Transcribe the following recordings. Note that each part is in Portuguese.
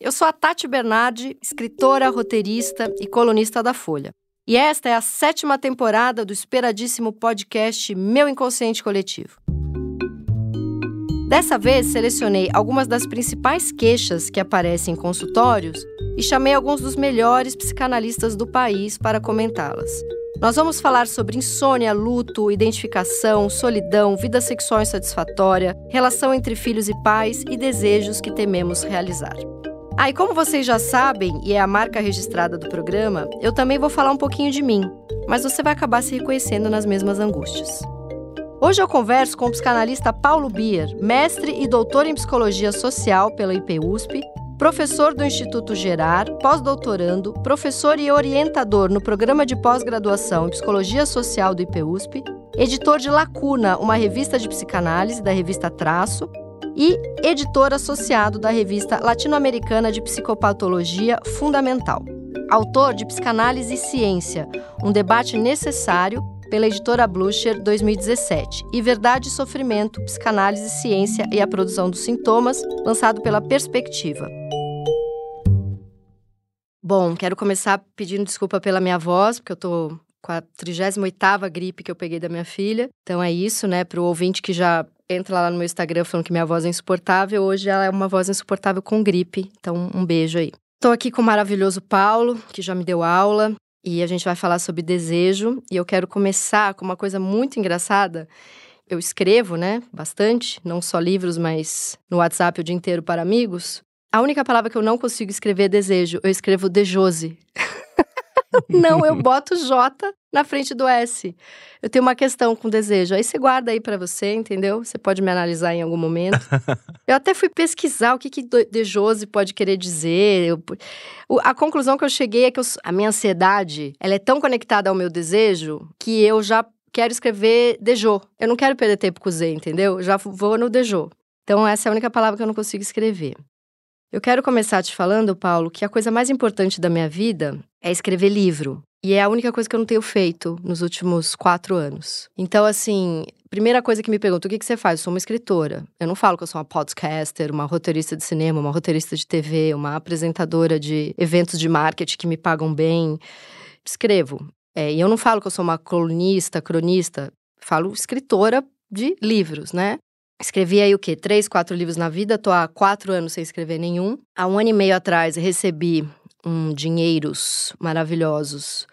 Eu sou a Tati Bernardi, escritora, roteirista e colunista da Folha. E esta é a sétima temporada do esperadíssimo podcast Meu Inconsciente Coletivo. Dessa vez, selecionei algumas das principais queixas que aparecem em consultórios e chamei alguns dos melhores psicanalistas do país para comentá-las. Nós vamos falar sobre insônia, luto, identificação, solidão, vida sexual insatisfatória, relação entre filhos e pais e desejos que tememos realizar. Ah, como vocês já sabem, e é a marca registrada do programa, eu também vou falar um pouquinho de mim, mas você vai acabar se reconhecendo nas mesmas angústias. Hoje eu converso com o psicanalista Paulo Bier, mestre e doutor em psicologia social pela IPUSP, professor do Instituto Gerar, pós-doutorando, professor e orientador no programa de pós-graduação em psicologia social do IPUSP, editor de Lacuna, uma revista de psicanálise da revista Traço, e editor associado da revista Latino-Americana de Psicopatologia Fundamental. Autor de Psicanálise e Ciência, um debate necessário pela editora Blucher 2017, e Verdade e Sofrimento, Psicanálise, Ciência e a Produção dos Sintomas, lançado pela Perspectiva. Bom, quero começar pedindo desculpa pela minha voz, porque eu tô com a 38ª gripe que eu peguei da minha filha. Então é isso, né, para o ouvinte que já entra lá no meu Instagram falando que minha voz é insuportável, hoje ela é uma voz insuportável com gripe. Então um beijo aí. Estou aqui com o maravilhoso Paulo, que já me deu aula, e a gente vai falar sobre desejo. E eu quero começar com uma coisa muito engraçada. Eu escrevo, né, bastante, não só livros, mas no WhatsApp o dia inteiro para amigos. A única palavra que eu não consigo escrever é desejo. Eu escrevo dejose. não, eu boto J na frente do S. Eu tenho uma questão com desejo. Aí você guarda aí para você, entendeu? Você pode me analisar em algum momento. eu até fui pesquisar o que, que Dejose pode querer dizer. Eu, a conclusão que eu cheguei é que eu, a minha ansiedade, ela é tão conectada ao meu desejo que eu já quero escrever Dejô. Eu não quero perder tempo com o Z, entendeu? Já vou no Dejô. Então essa é a única palavra que eu não consigo escrever. Eu quero começar te falando, Paulo, que a coisa mais importante da minha vida é escrever livro. E é a única coisa que eu não tenho feito nos últimos quatro anos. Então, assim, primeira coisa que me perguntam, o que, que você faz? Eu sou uma escritora. Eu não falo que eu sou uma podcaster, uma roteirista de cinema, uma roteirista de TV, uma apresentadora de eventos de marketing que me pagam bem. Escrevo. É, e eu não falo que eu sou uma colunista, cronista. Falo escritora de livros, né? Escrevi aí o quê? Três, quatro livros na vida. Tô há quatro anos sem escrever nenhum. Há um ano e meio atrás recebi um dinheiros maravilhosos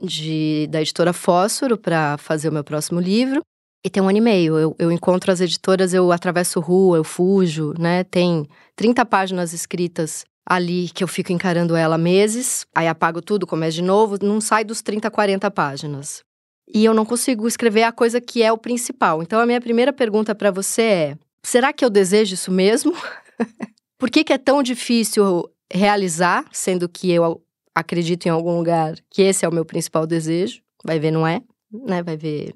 de, da editora Fósforo para fazer o meu próximo livro. E tem um ano e meio. Eu, eu encontro as editoras, eu atravesso rua, eu fujo, né? Tem 30 páginas escritas ali que eu fico encarando ela meses, aí apago tudo, começo de novo, não sai dos 30, 40 páginas. E eu não consigo escrever a coisa que é o principal. Então a minha primeira pergunta para você é: será que eu desejo isso mesmo? Por que, que é tão difícil realizar, sendo que eu acredito em algum lugar que esse é o meu principal desejo. Vai ver, não é, né? Vai ver,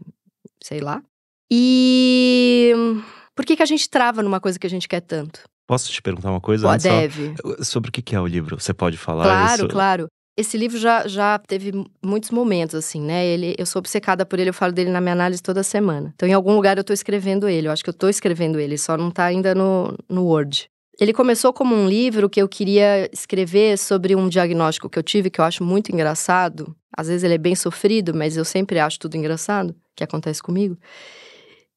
sei lá. E por que, que a gente trava numa coisa que a gente quer tanto? Posso te perguntar uma coisa? Pô, deve. Só, sobre o que é o livro? Você pode falar? Claro, isso? claro. Esse livro já, já teve muitos momentos, assim, né? Ele, eu sou obcecada por ele, eu falo dele na minha análise toda semana. Então, em algum lugar eu tô escrevendo ele. Eu acho que eu tô escrevendo ele, só não tá ainda no, no Word. Ele começou como um livro que eu queria escrever sobre um diagnóstico que eu tive, que eu acho muito engraçado. Às vezes ele é bem sofrido, mas eu sempre acho tudo engraçado, que acontece comigo.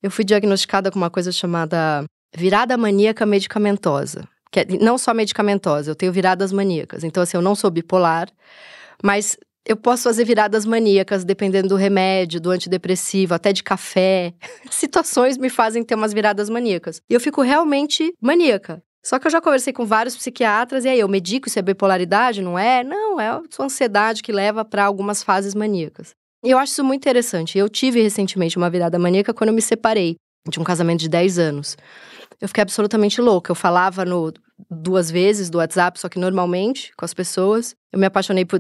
Eu fui diagnosticada com uma coisa chamada virada maníaca medicamentosa. Que é, não só medicamentosa, eu tenho viradas maníacas. Então, assim, eu não sou bipolar, mas eu posso fazer viradas maníacas dependendo do remédio, do antidepressivo, até de café. Situações me fazem ter umas viradas maníacas. E eu fico realmente maníaca. Só que eu já conversei com vários psiquiatras e aí eu medico isso é bipolaridade, não é? Não, é a sua ansiedade que leva para algumas fases maníacas. E eu acho isso muito interessante. Eu tive recentemente uma virada maníaca quando eu me separei de um casamento de 10 anos. Eu fiquei absolutamente louca. Eu falava no duas vezes do WhatsApp, só que normalmente com as pessoas. Eu me apaixonei por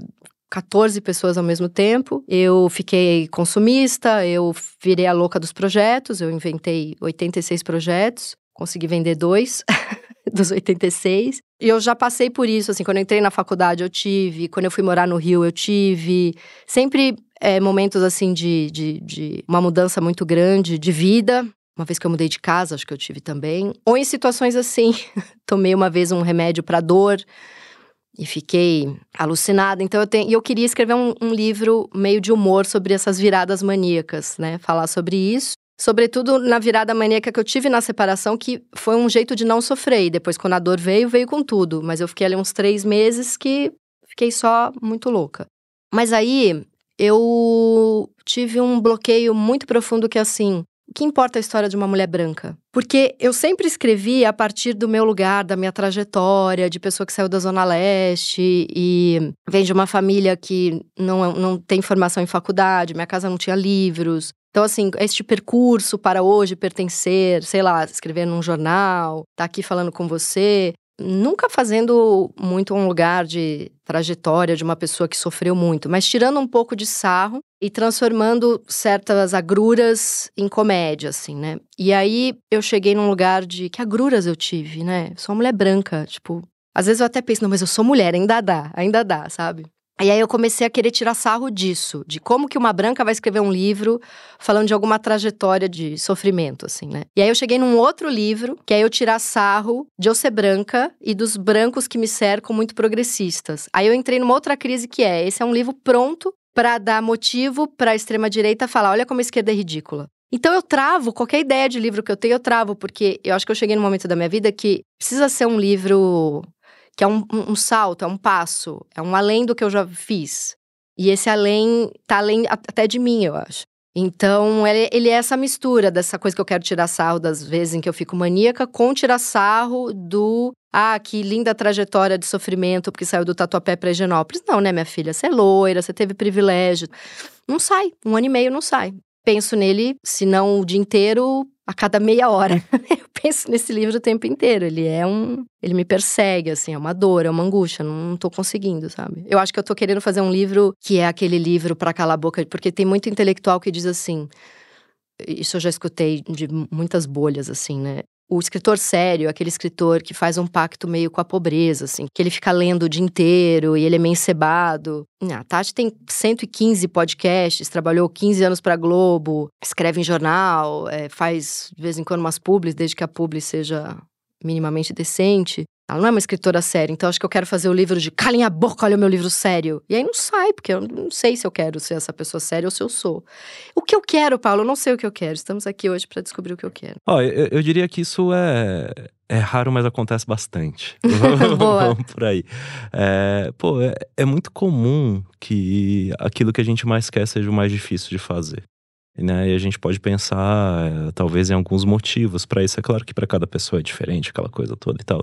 14 pessoas ao mesmo tempo. Eu fiquei consumista, eu virei a louca dos projetos, eu inventei 86 projetos, consegui vender dois. dos 86. E eu já passei por isso, assim, quando eu entrei na faculdade eu tive, quando eu fui morar no Rio eu tive. Sempre é, momentos, assim, de, de, de uma mudança muito grande de vida. uma vez que eu mudei de casa, acho que eu tive também. Ou em situações assim, tomei uma vez um remédio para dor e fiquei alucinada. Então eu tenho, e eu queria escrever um, um, livro meio de humor sobre essas viradas maníacas, né? Falar sobre isso. Sobretudo na virada maníaca que eu tive na separação, que foi um jeito de não sofrer. E depois, quando a dor veio, veio com tudo. Mas eu fiquei ali uns três meses que fiquei só muito louca. Mas aí eu tive um bloqueio muito profundo que é assim. O que importa a história de uma mulher branca? Porque eu sempre escrevi a partir do meu lugar, da minha trajetória, de pessoa que saiu da Zona Leste e vem de uma família que não, não tem formação em faculdade, minha casa não tinha livros. Então, assim, este percurso para hoje pertencer, sei lá, escrever num jornal, estar tá aqui falando com você, nunca fazendo muito um lugar de trajetória de uma pessoa que sofreu muito, mas tirando um pouco de sarro e transformando certas agruras em comédia, assim, né? E aí eu cheguei num lugar de que agruras eu tive, né? Sou uma mulher branca, tipo. Às vezes eu até penso, não, mas eu sou mulher, ainda dá, ainda dá, sabe? E aí eu comecei a querer tirar sarro disso, de como que uma branca vai escrever um livro falando de alguma trajetória de sofrimento, assim, né? E aí eu cheguei num outro livro, que é eu tirar sarro de eu ser branca e dos brancos que me cercam muito progressistas. Aí eu entrei numa outra crise que é, esse é um livro pronto para dar motivo para a extrema direita falar, olha como a esquerda é ridícula. Então eu travo qualquer ideia de livro que eu tenho, eu travo, porque eu acho que eu cheguei num momento da minha vida que precisa ser um livro que é um, um, salto, é um passo, é um além do que eu já fiz. E esse além tá além até de mim, eu acho. Então, ele, é essa mistura dessa coisa que eu quero tirar sarro das vezes em que eu fico maníaca, com tirar sarro do. Ah, que linda trajetória de sofrimento porque saiu do Tatuapé para Higienópolis. Não, né, minha filha? Você é loira, você teve privilégio. Não sai, um ano e meio não sai. Penso nele, se não o dia inteiro, a cada meia hora. eu penso nesse livro o tempo inteiro. Ele é um. Ele me persegue, assim, é uma dor, é uma angústia. Não, tô conseguindo, sabe? Eu acho que eu tô querendo fazer um livro que é aquele livro para calar a boca, porque tem muito intelectual que diz assim. Isso eu já escutei de muitas bolhas, assim, né? O escritor sério, aquele escritor que faz um pacto meio com a pobreza, assim, que ele fica lendo o dia inteiro e ele é meio encebado. A Tati tem 115 podcasts, trabalhou 15 anos para Globo, escreve em jornal, é, faz de vez em quando umas publis, desde que a publi seja minimamente decente. Ela não é uma escritora séria, então acho que eu quero fazer o livro de calem a boca, olha o meu livro sério. E aí não sai, porque eu não sei se eu quero ser essa pessoa séria ou se eu sou. O que eu quero, Paulo, eu não sei o que eu quero. Estamos aqui hoje para descobrir o que eu quero. Ó, eu, eu, diria que isso é, é raro, mas acontece bastante. Boa. Vamos por aí. É, pô, é, é muito comum que aquilo que a gente mais quer seja o mais difícil de fazer. Né? E a gente pode pensar, eh, talvez, em alguns motivos para isso. É claro que para cada pessoa é diferente, aquela coisa toda e tal.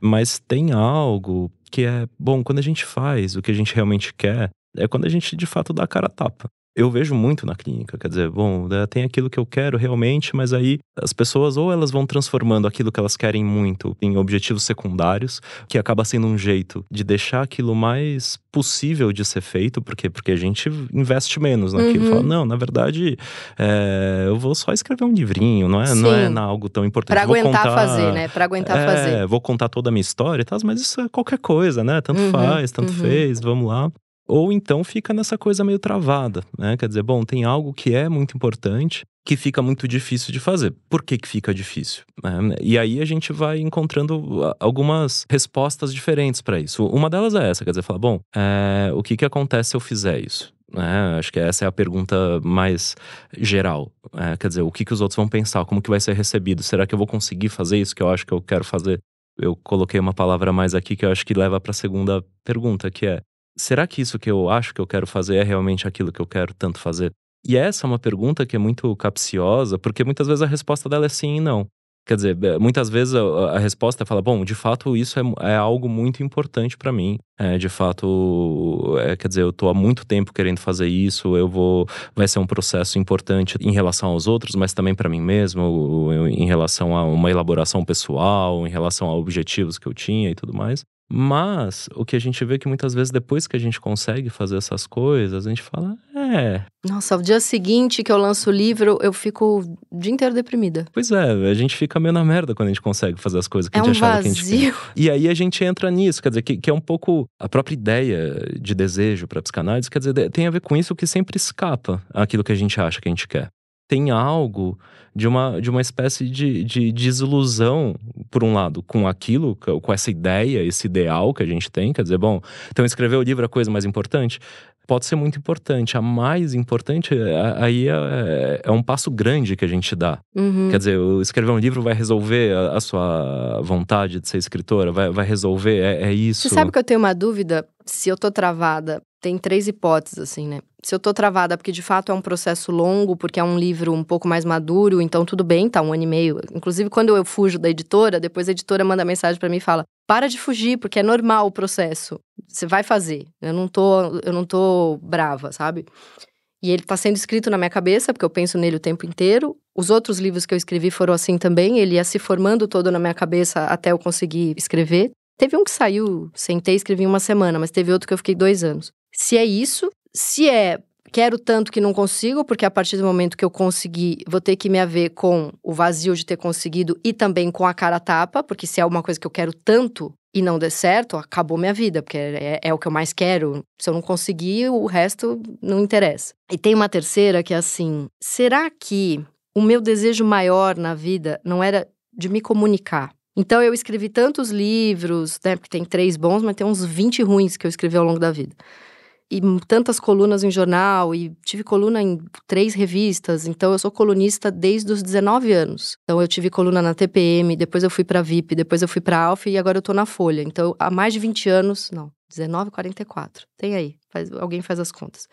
Mas tem algo que é bom quando a gente faz o que a gente realmente quer, é quando a gente de fato dá a cara a tapa eu vejo muito na clínica. Quer dizer, bom, né, tem aquilo que eu quero realmente, mas aí as pessoas ou elas vão transformando aquilo que elas querem muito em objetivos secundários, que acaba sendo um jeito de deixar aquilo mais possível de ser feito, porque porque a gente investe menos naquilo. Uhum. Fala, não, na verdade, é, eu vou só escrever um livrinho, não é, não é algo tão importante. Pra aguentar contar, fazer, né? Pra aguentar é, fazer. Vou contar toda a minha história e tal, mas isso é qualquer coisa, né? Tanto uhum, faz, tanto uhum. fez, vamos lá. Ou então fica nessa coisa meio travada, né? Quer dizer, bom, tem algo que é muito importante que fica muito difícil de fazer. Por que, que fica difícil? É, e aí a gente vai encontrando ah, algumas respostas diferentes para isso. Uma delas é essa, quer dizer, falar, bom, é, o que, que acontece se eu fizer isso? É, acho que essa é a pergunta mais geral. É, quer dizer, o que, que os outros vão pensar? Como que vai ser recebido? Será que eu vou conseguir fazer isso que eu acho que eu quero fazer? Eu coloquei uma palavra mais aqui que eu acho que leva para a segunda pergunta, que é será que isso que eu acho que eu quero fazer é realmente aquilo que eu quero tanto fazer? E essa é uma pergunta que é muito capciosa, porque muitas vezes a resposta dela é sim e não. Quer dizer, é, muitas vezes a, a resposta é fala, bom, de fato isso é, é algo muito importante para mim. É, de fato, é, quer dizer, eu tô há muito tempo querendo fazer isso, eu vou, vai ser um processo importante em relação aos outros, mas também para mim mesmo, em relação a uma elaboração pessoal, em relação a objetivos que eu tinha e tudo mais. Mas o que a gente vê é que muitas vezes depois que a gente consegue fazer essas coisas, a gente fala, é. Nossa, o dia seguinte que eu lanço o livro, eu fico o dia inteiro deprimida. Pois é, a gente fica meio na merda quando a gente consegue fazer as coisas que é a gente um achava vazio. que a gente quer. E aí a gente entra nisso, quer dizer, que, que é um pouco a própria ideia de desejo para psicanálise, quer dizer, tem a ver com isso que sempre escapa aquilo que a gente acha que a gente quer tem algo de uma, de uma espécie de, de desilusão, por um lado, com aquilo, com essa ideia, esse ideal que a gente tem. Quer dizer, bom, então escrever o livro é a coisa mais importante pode ser muito importante. A mais importante, é, aí é, é, é, um passo grande que a gente dá. Uhum. Quer dizer, escrever um livro vai resolver a, a sua vontade de ser escritora, vai, vai resolver, é, é, isso. Você sabe que eu tenho uma dúvida se eu tô travada. Tem três hipóteses, assim, né? Se eu tô travada, porque de fato é um processo longo, porque é um livro um pouco mais maduro, então tudo bem, tá um ano e meio. Inclusive, quando eu fujo da editora, depois a editora manda mensagem para mim e fala: para de fugir, porque é normal o processo. Você vai fazer. Eu não tô, eu não tô brava, sabe? E ele está sendo escrito na minha cabeça, porque eu penso nele o tempo inteiro. Os outros livros que eu escrevi foram assim também. Ele ia se formando todo na minha cabeça até eu conseguir escrever. Teve um que saiu, sentei e escrevi uma semana, mas teve outro que eu fiquei dois anos. Se é isso, se é quero tanto que não consigo, porque a partir do momento que eu conseguir, vou ter que me haver com o vazio de ter conseguido e também com a cara tapa, porque se é uma coisa que eu quero tanto e não der certo, acabou minha vida, porque é, é o que eu mais quero. Se eu não conseguir, o resto não interessa. E tem uma terceira que é assim: será que o meu desejo maior na vida não era de me comunicar? Então eu escrevi tantos livros, né? Porque tem três bons, mas tem uns 20 ruins que eu escrevi ao longo da vida e tantas colunas em jornal e tive coluna em três revistas. Então eu sou colunista desde os 19 anos. Então eu tive coluna na TPM, depois eu fui para VIP, depois eu fui para Alfa e agora eu tô na Folha. Então há mais de 20 anos, não, 19, 44. Tem aí, faz, alguém faz as contas.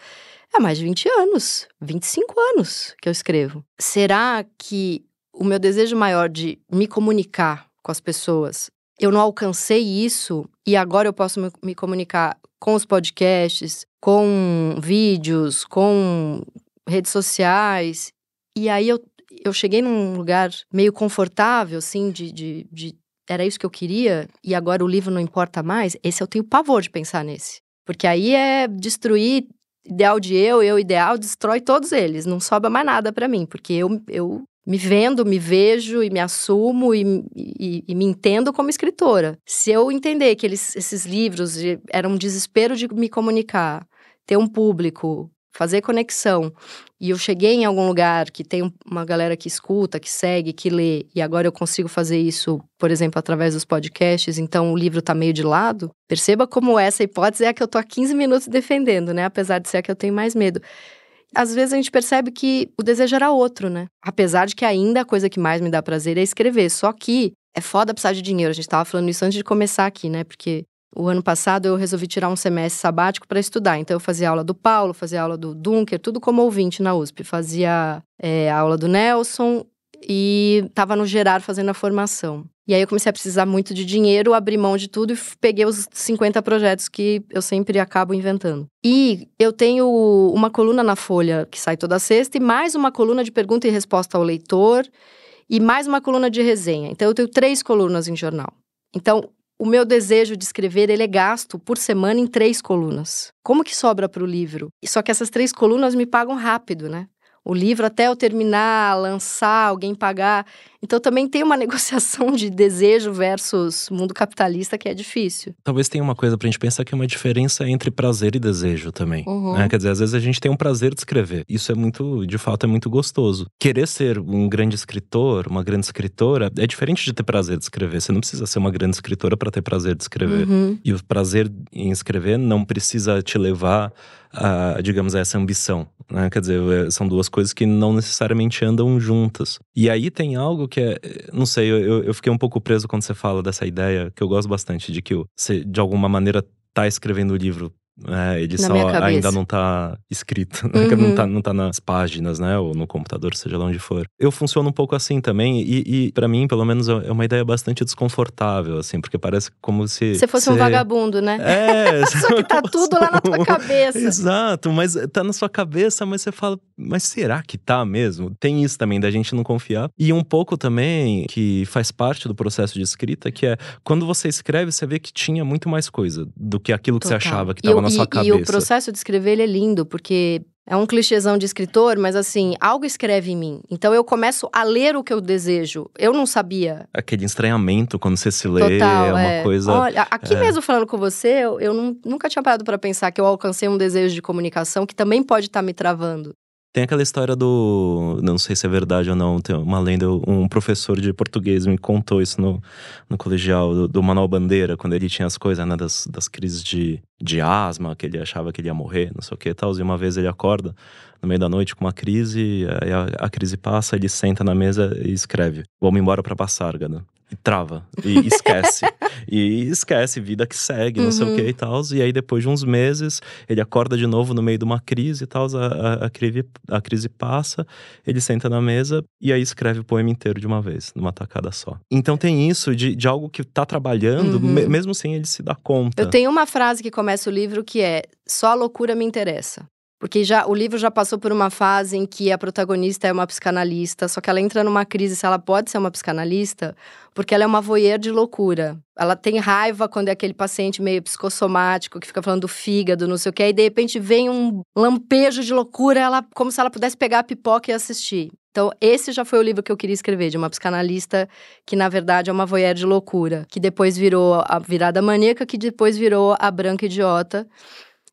É mais de 20 anos, 25 anos que eu escrevo. Será que o meu desejo maior de me comunicar com as pessoas eu não alcancei isso e agora eu posso me, me comunicar com os podcasts, com vídeos, com redes sociais. E aí eu, eu cheguei num lugar meio confortável, assim, de, de, de, Era isso que eu queria, e agora o livro não importa mais. Esse eu tenho pavor de pensar nesse. Porque aí é destruir ideal de eu, eu ideal, destrói todos eles. Não sobra mais nada para mim, porque eu, eu me vendo, me vejo e me assumo e, e, e, me entendo como escritora. Se eu entender que eles, esses livros eram um desespero de me comunicar, ter um público, fazer conexão, e eu cheguei em algum lugar que tem uma galera que escuta, que segue, que lê, e agora eu consigo fazer isso, por exemplo, através dos podcasts, então o livro tá meio de lado, perceba como essa hipótese é a que eu tô há 15 minutos defendendo, né? Apesar de ser a que eu tenho mais medo às vezes a gente percebe que o desejo era outro, né? Apesar de que ainda a coisa que mais me dá prazer é escrever. Só que é foda precisar de dinheiro. A gente tava falando isso antes de começar aqui, né? Porque o ano passado eu resolvi tirar um semestre sabático para estudar. Então eu fazia aula do Paulo, fazia aula do Dunker, tudo como ouvinte na USP. Fazia é, aula do Nelson e estava no Gerar fazendo a formação. E aí eu comecei a precisar muito de dinheiro, abri mão de tudo e peguei os 50 projetos que eu sempre acabo inventando. E eu tenho uma coluna na Folha que sai toda sexta e mais uma coluna de pergunta e resposta ao leitor e mais uma coluna de resenha. Então eu tenho três colunas em jornal. Então, o meu desejo de escrever ele é gasto por semana em três colunas. Como que sobra para o livro? Só que essas três colunas me pagam rápido, né? o livro até eu terminar, lançar, alguém pagar. Então também tem uma negociação de desejo versus mundo capitalista que é difícil. Talvez tenha uma coisa pra gente pensar que é uma diferença entre prazer e desejo também. Uhum. Né? Quer dizer, às vezes a gente tem um prazer de escrever. Isso é muito, de fato, é muito gostoso. Querer ser um grande escritor, uma grande escritora, é diferente de ter prazer de escrever. Você não precisa ser uma grande escritora para ter prazer de escrever. Uhum. E o prazer em escrever não precisa te levar a, digamos, a essa ambição. Né? Quer dizer, é, são duas coisas que não necessariamente andam juntas. E aí tem algo que é, não sei, eu, eu fiquei um pouco preso quando você fala dessa ideia, que eu gosto bastante, de que você, de alguma maneira, tá escrevendo o livro é, ele Na só ainda não tá escrito, né? uhum. não, tá, não tá nas páginas, né? Ou no computador, seja lá onde for. Eu funciono um pouco assim também, e, e para mim, pelo menos, é, é uma ideia bastante desconfortável, assim, porque parece como se. Você fosse um vagabundo, né? É. só que tá tudo lá na tua cabeça. Exato, mas tá na sua cabeça, mas você fala, mas será que tá mesmo? Tem isso também, da gente não confiar. E um pouco também que faz parte do processo de escrita, que é quando você escreve, você vê que tinha muito mais coisa do que aquilo que Total. você achava que tava na sua cabeça. E o processo de escrever ele é lindo, porque é um clichêzão de escritor, mas assim, algo escreve em mim. Então eu começo a ler o que eu desejo. Eu não sabia. Aquele estranhamento quando você se lê Total, é uma é. coisa. Olha, aqui é. mesmo falando com você, eu, eu não, nunca tinha parado para pensar que eu alcancei um desejo de comunicação que também pode estar tá me travando. Tem aquela história do. Não sei se é verdade ou não, tem uma lenda. Um professor de português me contou isso no, no colegial, do, do Manuel Bandeira, quando ele tinha as coisas, né, das, das crises de, de asma, que ele achava que ele ia morrer, não sei o que e tal. E uma vez ele acorda no meio da noite com uma crise, aí a, a crise passa, ele senta na mesa e escreve: Vamos embora pra Passárgada e trava e esquece. e esquece, vida que segue, não uhum. sei o que uhum. e tal. E aí, depois de uns meses, ele acorda de novo no meio de uma crise e tal. A, a, a, crise, a crise passa, ele senta na mesa e aí escreve o poema inteiro de uma vez, numa tacada só. Então tem isso de, de algo que tá trabalhando, uhum. me, mesmo sem ele se dar conta. Eu tenho uma frase que começa o livro que é: Só a loucura me interessa. Porque já o livro já passou por uma fase em que a protagonista é uma psicanalista, só que ela entra numa crise se ela pode ser uma psicanalista, porque ela é uma voyeur de loucura. Ela tem raiva quando é aquele paciente meio psicossomático que fica falando do fígado, não sei o quê, e de repente vem um lampejo de loucura, ela como se ela pudesse pegar a pipoca e assistir. Então, esse já foi o livro que eu queria escrever, de uma psicanalista que, na verdade, é uma voyeur de loucura, que depois virou a virada maníaca, que depois virou a branca idiota.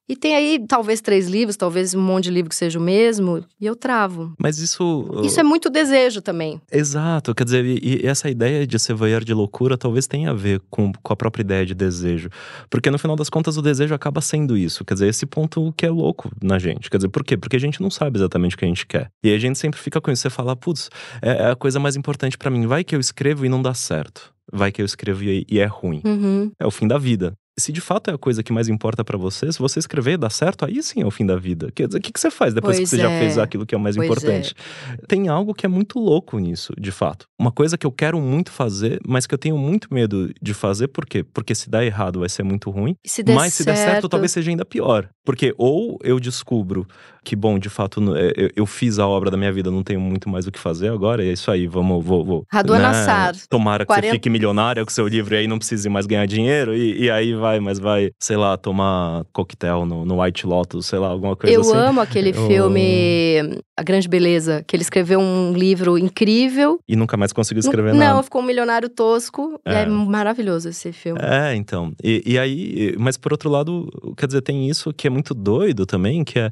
E tem aí talvez três livros, talvez um monte de livro que seja o mesmo, e eu travo. Mas isso. Isso é muito desejo também. Exato. Quer dizer, e, e essa ideia de ser voyeur de loucura talvez tenha a ver com, com a própria ideia de desejo. Porque no final das contas o desejo acaba sendo isso. Quer dizer, esse ponto que é louco na gente. Quer dizer, por quê? Porque a gente não sabe exatamente o que a gente quer. E a gente sempre fica com isso. Você fala, putz, é, é a coisa mais importante para mim. Vai que eu escrevo e não dá certo vai que eu escrevo e, e é ruim. Uhum. É o fim da vida se de fato é a coisa que mais importa para você, se você escrever e dar certo, aí sim é o fim da vida. Quer dizer, o que, que você faz depois pois que você é. já fez aquilo que é o mais pois importante? É. Tem algo que é muito louco nisso, de fato. Uma coisa que eu quero muito fazer, mas que eu tenho muito medo de fazer, por quê? Porque se der errado vai ser muito ruim. Se mas se der certo, talvez seja ainda pior. Porque ou eu descubro que, bom, de fato, é, eu, fiz a obra da minha vida, não tenho muito mais o que fazer agora, e é isso aí, vamos, vou. vou Raduan né? Tomara que 40... você fique milionária com seu livro e aí não precise mais ganhar dinheiro, e, e aí vai, mas vai, sei lá, tomar coquetel no, no White Lotus, sei lá, alguma coisa eu assim. Eu amo aquele eu... filme A Grande Beleza, que ele escreveu um livro incrível. E nunca mais conseguiu escrever não, nada. Não, ficou um milionário tosco, é. é maravilhoso esse filme. É, então. E, e aí, mas por outro lado, quer dizer, tem isso que é muito doido também, que é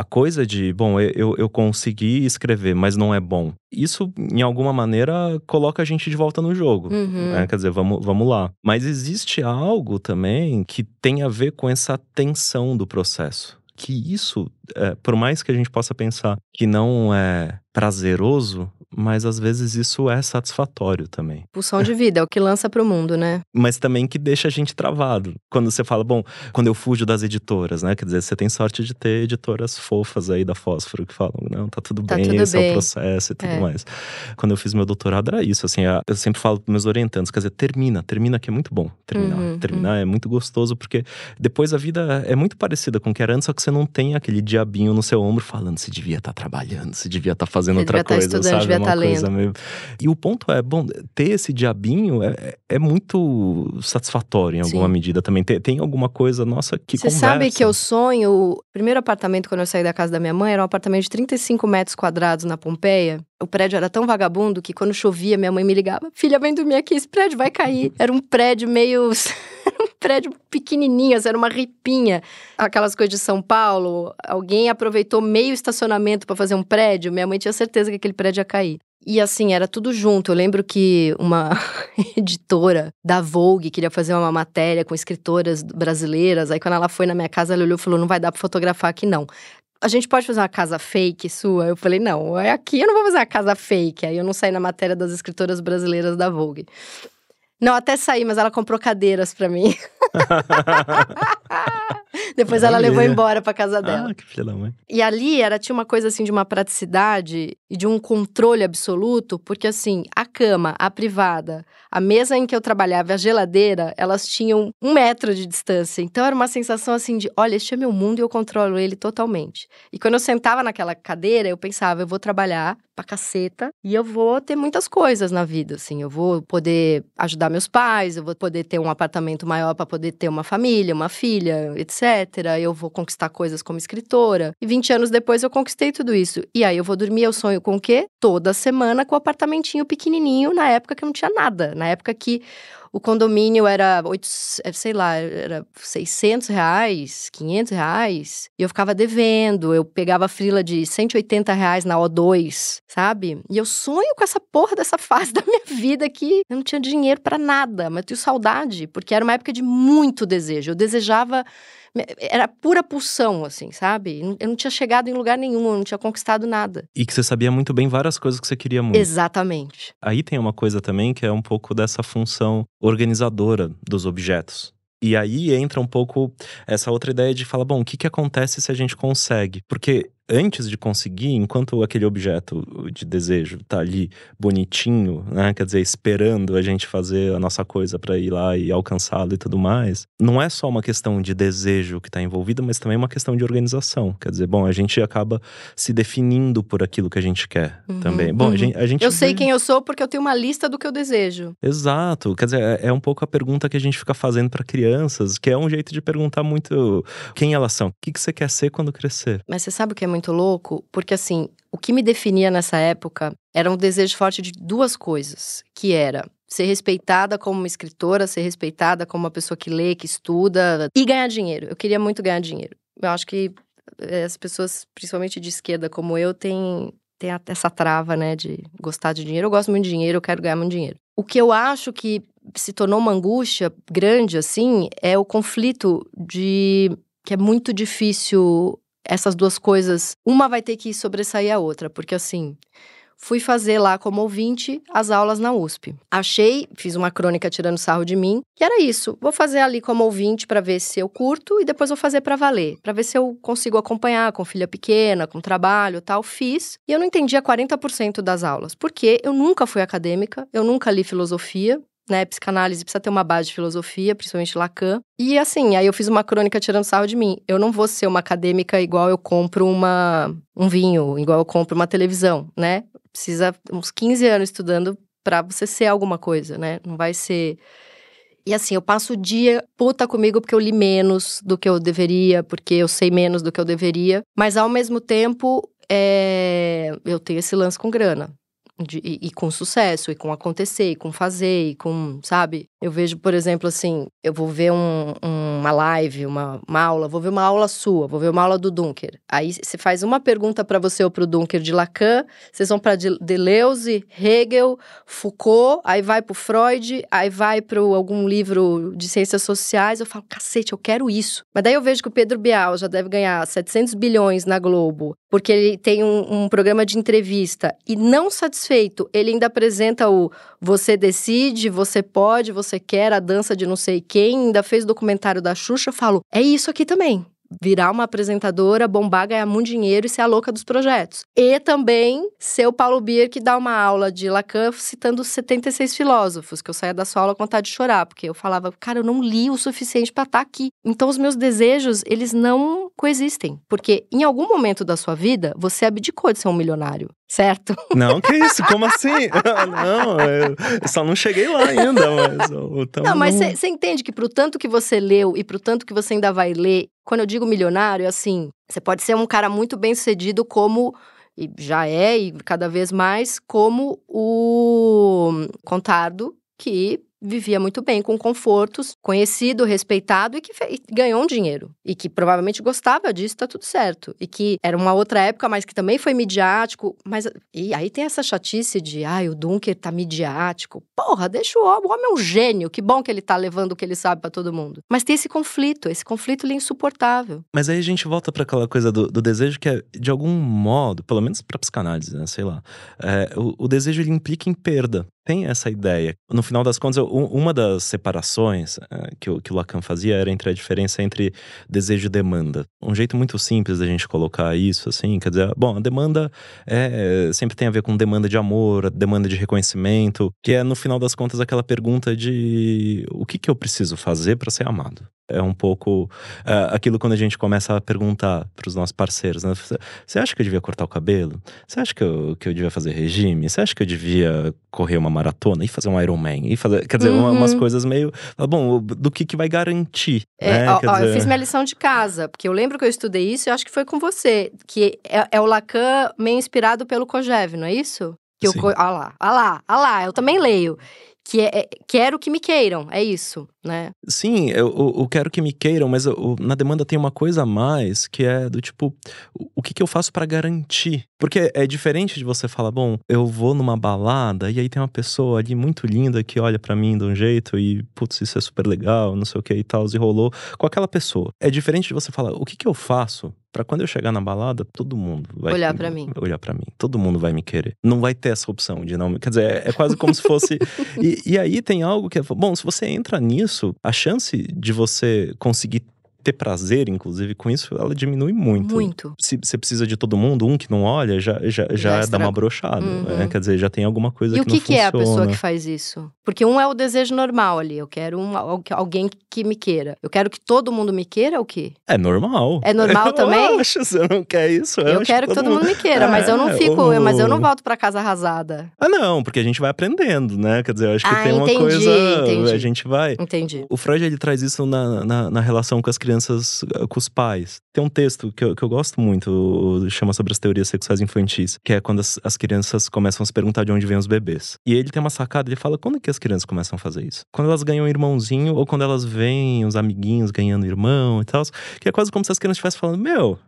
a coisa de, bom, eu, eu consegui escrever, mas não é bom. Isso, em alguma maneira, coloca a gente de volta no jogo. Uhum. Né? Quer dizer, vamos, vamos lá. Mas existe algo também que tem a ver com essa tensão do processo. Que isso, é, por mais que a gente possa pensar que não é prazeroso, mas às vezes isso é satisfatório também. Pulsão de vida, é o que lança para o mundo, né? Mas também que deixa a gente travado. Quando você fala, bom, quando eu fujo das editoras, né? Quer dizer, você tem sorte de ter editoras fofas aí da Fósforo que falam, não, tá tudo tá bem, tudo esse bem. é o processo e tudo é. mais. Quando eu fiz meu doutorado era isso, assim, eu sempre falo para meus orientantes, quer dizer, termina, termina que é muito bom terminar. Uhum, terminar uhum. é muito gostoso, porque depois a vida é muito parecida com o que era antes, só que você não tem aquele diabinho no seu ombro falando, se devia estar tá trabalhando, se devia estar tá fazendo outra tá coisa, tá sabe? Estar lendo. Meio... E o ponto é, bom, ter esse diabinho é, é muito satisfatório em alguma Sim. medida também. Tem, tem alguma coisa, nossa, que Você conversa. sabe que eu sonho, o primeiro apartamento quando eu saí da casa da minha mãe era um apartamento de 35 metros quadrados na Pompeia. O prédio era tão vagabundo que quando chovia, minha mãe me ligava: Filha, vem dormir aqui, esse prédio vai cair. Era um prédio meio. Prédio pequenininho, era uma ripinha. Aquelas coisas de São Paulo. Alguém aproveitou meio estacionamento para fazer um prédio. Minha mãe tinha certeza que aquele prédio ia cair. E assim, era tudo junto. Eu lembro que uma editora da Vogue queria fazer uma matéria com escritoras brasileiras. Aí, quando ela foi na minha casa, ela olhou e falou: Não vai dar para fotografar aqui, não a gente pode fazer uma casa fake sua? Eu falei, não, é aqui eu não vou fazer uma casa fake. Aí eu não saí na matéria das escritoras brasileiras da Vogue. Não, até saí, mas ela comprou cadeiras para mim. Depois ela levou embora pra casa dela. Ah, que filha da mãe. E ali era, tinha uma coisa assim de uma praticidade e de um controle absoluto, porque assim, a cama, a privada, a mesa em que eu trabalhava, a geladeira, elas tinham um metro de distância. Então era uma sensação assim de: olha, este é meu mundo e eu controlo ele totalmente. E quando eu sentava naquela cadeira, eu pensava: eu vou trabalhar pra caceta e eu vou ter muitas coisas na vida, assim. Eu vou poder ajudar meus pais, eu vou poder ter um apartamento maior para poder ter uma família, uma filha, etc. Eu vou conquistar coisas como escritora. E 20 anos depois eu conquistei tudo isso. E aí eu vou dormir, eu sonho com o quê? Toda semana com o apartamentinho pequenininho, na época que não tinha nada. Na época que o condomínio era, 8, é, sei lá, era 600 reais, 500 reais, e eu ficava devendo, eu pegava frila de 180 reais na O2, sabe? E eu sonho com essa porra dessa fase da minha vida que eu não tinha dinheiro para nada, mas eu tenho saudade, porque era uma época de muito desejo. Eu desejava era pura pulsão, assim, sabe? Eu não tinha chegado em lugar nenhum, eu não tinha conquistado nada. E que você sabia muito bem várias coisas que você queria muito. Exatamente. Aí tem uma coisa também que é um pouco dessa função organizadora dos objetos. E aí entra um pouco essa outra ideia de falar, bom, o que, que acontece se a gente consegue? Porque antes de conseguir, enquanto aquele objeto de desejo tá ali bonitinho, né? Quer dizer, esperando a gente fazer a nossa coisa para ir lá e alcançá-lo e tudo mais, não é só uma questão de desejo que está envolvida, mas também uma questão de organização. Quer dizer, bom, a gente acaba se definindo por aquilo que a gente quer uhum, também. Bom, uhum. a gente, a gente Eu sei quem eu sou porque eu tenho uma lista do que eu desejo. Exato. Quer dizer, é, é um pouco a pergunta que a gente fica fazendo para crianças, que é um jeito de perguntar muito quem elas são. O que, que você quer ser quando crescer? Mas você sabe o que é muito muito louco, porque assim, o que me definia nessa época era um desejo forte de duas coisas, que era ser respeitada como uma escritora, ser respeitada como uma pessoa que lê, que estuda e ganhar dinheiro. Eu queria muito ganhar dinheiro. Eu acho que eh, as pessoas, principalmente de esquerda como eu, têm, têm essa trava, né, de gostar de dinheiro. Eu gosto muito de dinheiro, eu quero ganhar muito dinheiro. O que eu acho que se tornou uma angústia grande, assim, é o conflito de que é muito difícil essas duas coisas, uma vai ter que sobressair a outra, porque assim, fui fazer lá como ouvinte as aulas na USP. Achei, fiz uma crônica tirando sarro de mim, que era isso. Vou fazer ali como ouvinte para ver se eu curto e depois vou fazer para valer, para ver se eu consigo acompanhar com filha pequena, com trabalho, tal. Fiz e eu não entendia 40% das aulas, porque eu nunca fui acadêmica, eu nunca li filosofia, né? Psicanálise precisa ter uma base de filosofia, principalmente Lacan. E assim, aí eu fiz uma crônica tirando sarro de mim. Eu não vou ser uma acadêmica igual eu compro uma, um vinho, igual eu compro uma televisão, né? Precisa uns 15 anos estudando para você ser alguma coisa, né? Não vai ser. E assim, eu passo o dia puta comigo porque eu li menos do que eu deveria, porque eu sei menos do que eu deveria. Mas ao mesmo tempo, é... eu tenho esse lance com grana. De, e, e, com sucesso, e com acontecer, e com fazer, e com, sabe? Eu vejo, por exemplo, assim, eu vou ver um, uma live, uma, uma, aula, vou ver uma aula sua, vou ver uma aula do Dunker. Aí você faz uma pergunta para você ou pro Dunker de Lacan, vocês vão para Deleuze, Hegel, Foucault, aí vai pro Freud, aí vai para algum livro de ciências sociais. Eu falo, cacete, eu quero isso. Mas daí eu vejo que o Pedro Bial já deve ganhar 700 bilhões na Globo, porque ele tem um, um programa de entrevista e não satisfeito, ele ainda apresenta o você decide, você pode, você quer, a dança de não sei quem, ainda fez documentário da Xuxa, eu falo, é isso aqui também virar uma apresentadora, bombar, ganhar muito dinheiro e ser a louca dos projetos. E também ser o Paulo Bier que dá uma aula de Lacan citando 76 filósofos, que eu saía da sua aula com vontade de chorar, porque eu falava, cara, eu não li o suficiente para estar tá aqui. Então os meus desejos, eles não coexistem, porque em algum momento da sua vida você abdicou de ser um milionário certo? Não, que isso? Como assim? não, eu só não cheguei lá ainda, mas. Não, mas você entende que pro tanto que você leu e pro tanto que você ainda vai ler, quando eu digo milionário, assim, você pode ser um cara muito bem sucedido como. E já é, e cada vez mais, como o Contardo, que vivia muito bem, com confortos, conhecido, respeitado e que ganhou um dinheiro. E que provavelmente gostava disso, tá tudo certo. E que era uma outra época, mas que também foi midiático. Mas e aí tem essa chatice de, ai, o Dunker tá midiático. Porra, deixa o homem, o homem é um gênio. Que bom que ele tá levando o que ele sabe para todo mundo. Mas tem esse conflito, esse conflito ele é insuportável. Mas aí a gente volta para aquela coisa do, do, desejo que é, de algum modo, pelo menos pra psicanálise, né? Sei lá. É, o, o desejo ele implica em perda tem essa ideia. No final das contas, uma das separações eh, que o, que o Lacan fazia era entre a diferença entre desejo e demanda. Um jeito muito simples da gente colocar isso, assim, quer dizer, bom, a demanda é, sempre tem a ver com demanda de amor, demanda de reconhecimento, que é, no final das contas, aquela pergunta de o que, que eu preciso fazer para ser amado é um pouco uh, aquilo quando a gente começa a perguntar para os nossos parceiros, né? Você acha que eu devia cortar o cabelo? Você acha que eu, que eu devia fazer regime? Você acha que eu devia correr uma maratona e fazer um Ironman? E fazer, quer dizer, uhum. umas coisas meio. Bom, do que, que vai garantir? É, né? ó, ó, dizer... Eu fiz minha lição de casa, porque eu lembro que eu estudei isso e acho que foi com você, que é, é o Lacan meio inspirado pelo Kojev, não é isso? Que eu, ah lá, ah lá, ah lá, eu também leio. que é, é quero que me queiram, é isso, né? Sim, eu, eu, quero que me queiram, mas eu, na demanda tem uma coisa a mais que é do tipo, o, o que, que eu faço para garantir? Porque é diferente de você falar, bom, eu vou numa balada e aí tem uma pessoa ali muito linda que olha para mim de um jeito e, putz, isso é super legal, não sei o que e tal, e rolou com aquela pessoa. É diferente de você falar, o que, que eu faço para quando eu chegar na balada, todo mundo vai olhar para mim. Olhar para mim. Todo mundo vai me querer. Não vai ter essa opção de não. Quer dizer, é, é quase como se fosse. E, e aí tem algo que é. Bom, se você entra nisso, a chance de você conseguir ter prazer, inclusive, com isso, ela diminui muito. Muito. Se você precisa de todo mundo, um que não olha, já, já, já, já dá uma brochada. Uhum. Né? Quer dizer, já tem alguma coisa e que, E o que, que é a pessoa que faz isso? Porque um é o desejo normal ali. Eu quero um, alguém que me queira. Eu quero que todo mundo me queira o quê? É normal. É normal eu também? Acho, você não quer isso? Eu, eu quero que todo, mundo... mundo me queira, é, mas eu não é, fico. O... Mas eu não volto para casa arrasada. Ah, não, porque a gente vai aprendendo, né? Quer dizer, eu acho que ah, tem entendi, uma coisa. Entendi. A gente vai. Entendi. O Freud ele traz isso na, na, na relação com as crianças com os pais. Tem um texto que eu, que eu gosto muito, chama sobre as teorias sexuais infantis, que é quando as, as crianças começam a se perguntar de onde vêm os bebês. E ele tem uma sacada, ele fala, quando é que as crianças começam a fazer isso? Quando elas ganham um irmãozinho ou quando elas veem os amiguinhos ganhando irmão e tal, que é quase como se as crianças estivessem falando, meu,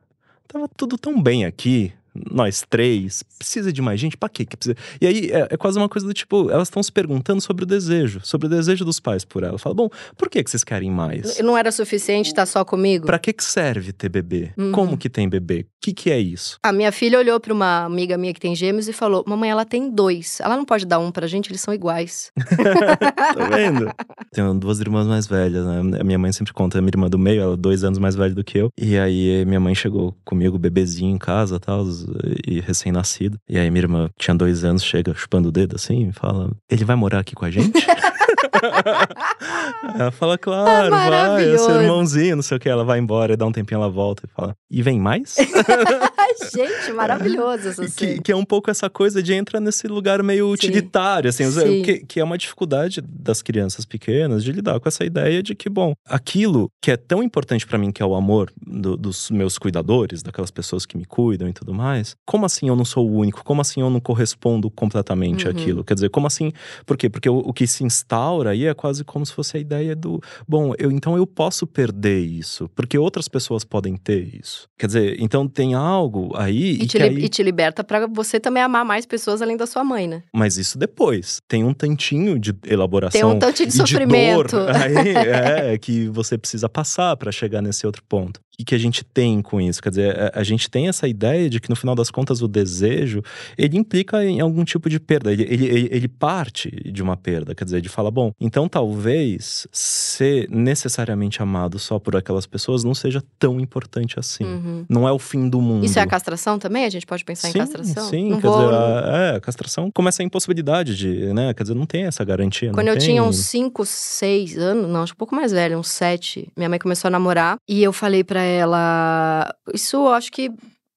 tava tudo tão bem aqui, nós três, precisa de mais gente? Pra quê que precisa? E aí é, é quase uma coisa do tipo, elas estão se perguntando sobre o desejo, sobre o desejo dos pais por ela. Fala, bom, por que, que vocês querem mais? Não era suficiente estar só comigo? Pra que, que serve ter bebê? Uhum. Como que tem bebê? O que, que é isso? A minha filha olhou pra uma amiga minha que tem gêmeos e falou: Mamãe, ela tem dois. Ela não pode dar um pra gente, eles são iguais. tá vendo? Tenho duas irmãs mais velhas, né? A minha mãe sempre conta, a minha irmã do meio, ela é dois anos mais velha do que eu. E aí minha mãe chegou comigo, bebezinho em casa e e recém-nascido. E aí minha irmã tinha dois anos, chega chupando o dedo assim e fala: Ele vai morar aqui com a gente? ela fala, claro, é vai, é seu irmãozinho, não sei o que. Ela vai embora, dá um tempinho, ela volta e fala: E vem mais? Gente, maravilhoso essa que, que, é um pouco essa coisa de entrar nesse lugar meio Sim. utilitário, assim, Sim. Que, que é uma dificuldade das crianças pequenas de lidar com essa ideia de que, bom, aquilo que é tão importante para mim, que é o amor do, dos meus cuidadores, daquelas pessoas que me cuidam e tudo mais, como assim eu não sou o único? Como assim eu não correspondo completamente uhum. àquilo? Quer dizer, como assim? Por quê? Porque o, o que se aí é quase como se fosse a ideia do, bom, eu, então eu posso perder isso, porque outras pessoas podem ter isso. Quer dizer, então tem algo aí. E, e te, li, aí... e te liberta para você também amar mais pessoas além da sua mãe, né? Mas isso depois. Tem um tantinho de elaboração. Tem um tantinho de sofrimento. De dor, aí, é, que você precisa passar para chegar nesse outro ponto que, que a gente tem com isso? Quer dizer, a, a, gente tem essa ideia de que no final das contas o desejo ele implica em algum tipo de perda, ele, ele, ele, parte de uma perda, quer dizer, de falar, bom, então talvez ser necessariamente amado só por aquelas pessoas não seja tão importante assim. Uhum. Não é o fim do mundo. Isso é a castração também? A gente pode pensar sim, em castração? Sim, não quer vou... dizer, a, é, a castração começa a impossibilidade de, né, quer dizer, não tem essa garantia. Quando eu tem... tinha uns 5, 6 anos, não, acho um pouco mais velho, uns 7, minha mãe começou a namorar e eu falei para ela. Isso eu acho que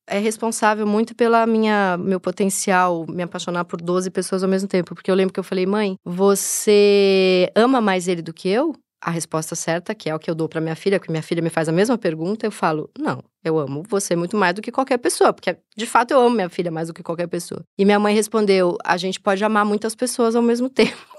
é responsável muito pela minha meu potencial me apaixonar por 12 pessoas ao mesmo tempo, porque eu lembro que eu falei: "Mãe, você ama mais ele do que eu?" A resposta certa, que é o que eu dou para minha filha, que minha filha me faz a mesma pergunta, eu falo: "Não, eu amo você muito mais do que qualquer pessoa", porque de fato eu amo minha filha mais do que qualquer pessoa. E minha mãe respondeu: "A gente pode amar muitas pessoas ao mesmo tempo."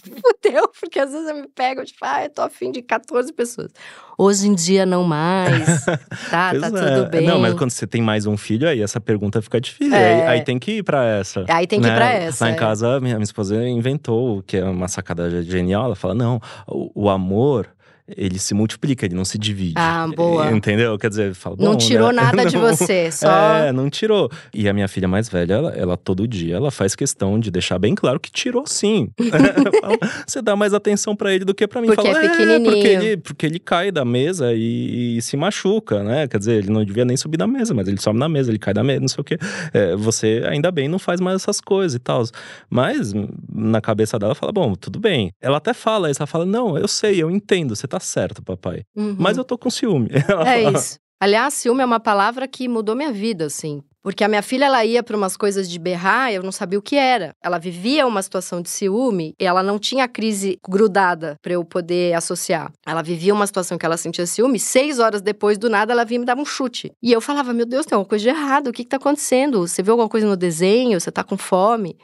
fudeu, porque às vezes eu me pego, tipo, ah, eu tô afim de 14 pessoas. Hoje em dia não mais. Tá, tá é. tudo bem. Não, mas quando você tem mais um filho, aí essa pergunta fica difícil. É. Aí, aí, tem que ir pra essa. Aí tem que né? ir pra essa. Lá é. em casa, minha, minha esposa inventou, que é uma sacada genial. Ela fala: não, o, o amor ele se multiplica, ele não se divide. Ah, boa. Entendeu? Quer dizer, fala, não tirou né? nada de você, só. É, não tirou. E a minha filha mais velha, ela, ela, todo dia, ela faz questão de deixar bem claro que tirou sim. você dá mais atenção para ele do que para mim. Porque fala, é pequenininho. É, porque, ele, porque ele cai da mesa e, e, se machuca, né? Quer dizer, ele não devia nem subir da mesa, mas ele sobe na mesa, ele cai da mesa, não sei o quê. É, você, ainda bem, não faz mais essas coisas e tal. Mas, na cabeça dela, fala, bom, tudo bem. Ela até fala isso, ela fala, não, eu sei, eu entendo, você tá certo, papai. Uhum. Mas eu tô com ciúme. É isso. Aliás, ciúme é uma palavra que mudou minha vida, assim. Porque a minha filha, ela ia para umas coisas de berrar, eu não sabia o que era. Ela vivia uma situação de ciúme e ela não tinha crise grudada para eu poder associar. Ela vivia uma situação que ela sentia ciúme, seis horas depois, do nada, ela vinha me dar um chute. E eu falava, meu Deus, tem alguma coisa de errado, o que, que tá acontecendo? Você viu alguma coisa no desenho? Você tá com fome?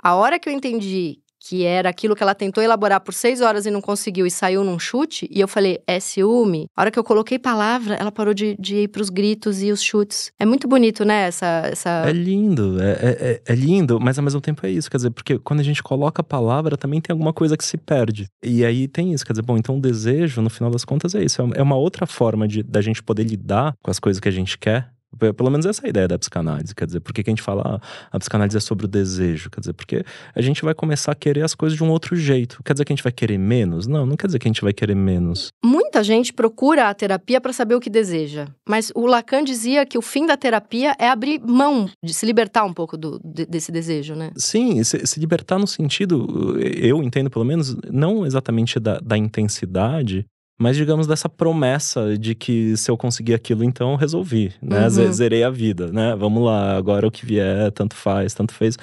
A hora que eu entendi que era aquilo que ela tentou elaborar por seis horas e não conseguiu e saiu num chute, e eu falei, é ciúme. A hora que eu coloquei palavra, ela parou de, de ir pros gritos e os chutes. É muito bonito, né? Essa. essa... É lindo, é, é, é, é lindo, mas ao mesmo tempo é isso. Quer dizer, porque quando a gente coloca a palavra, também tem alguma coisa que se perde. E aí tem isso, quer dizer, bom, então o desejo, no final das contas, é isso. É uma outra forma de da gente poder lidar com as coisas que a gente quer pelo menos essa é a ideia da psicanálise. Quer dizer, por que, a gente fala ah, a psicanálise é sobre o desejo? Quer dizer, porque a gente vai começar a querer as coisas de um outro jeito. Quer dizer que a gente vai querer menos? Não, não quer dizer que a gente vai querer menos. Muita gente procura a terapia para saber o que deseja. Mas o Lacan dizia que o fim da terapia é abrir mão de se libertar um pouco do, de, desse desejo, né? Sim, se, se, libertar no sentido, eu entendo pelo menos, não exatamente da, da intensidade, mas digamos dessa promessa de que se eu conseguir aquilo, então resolvi, né? Uhum. Zerei a vida, né? Vamos lá, agora o que vier, tanto faz, tanto fez.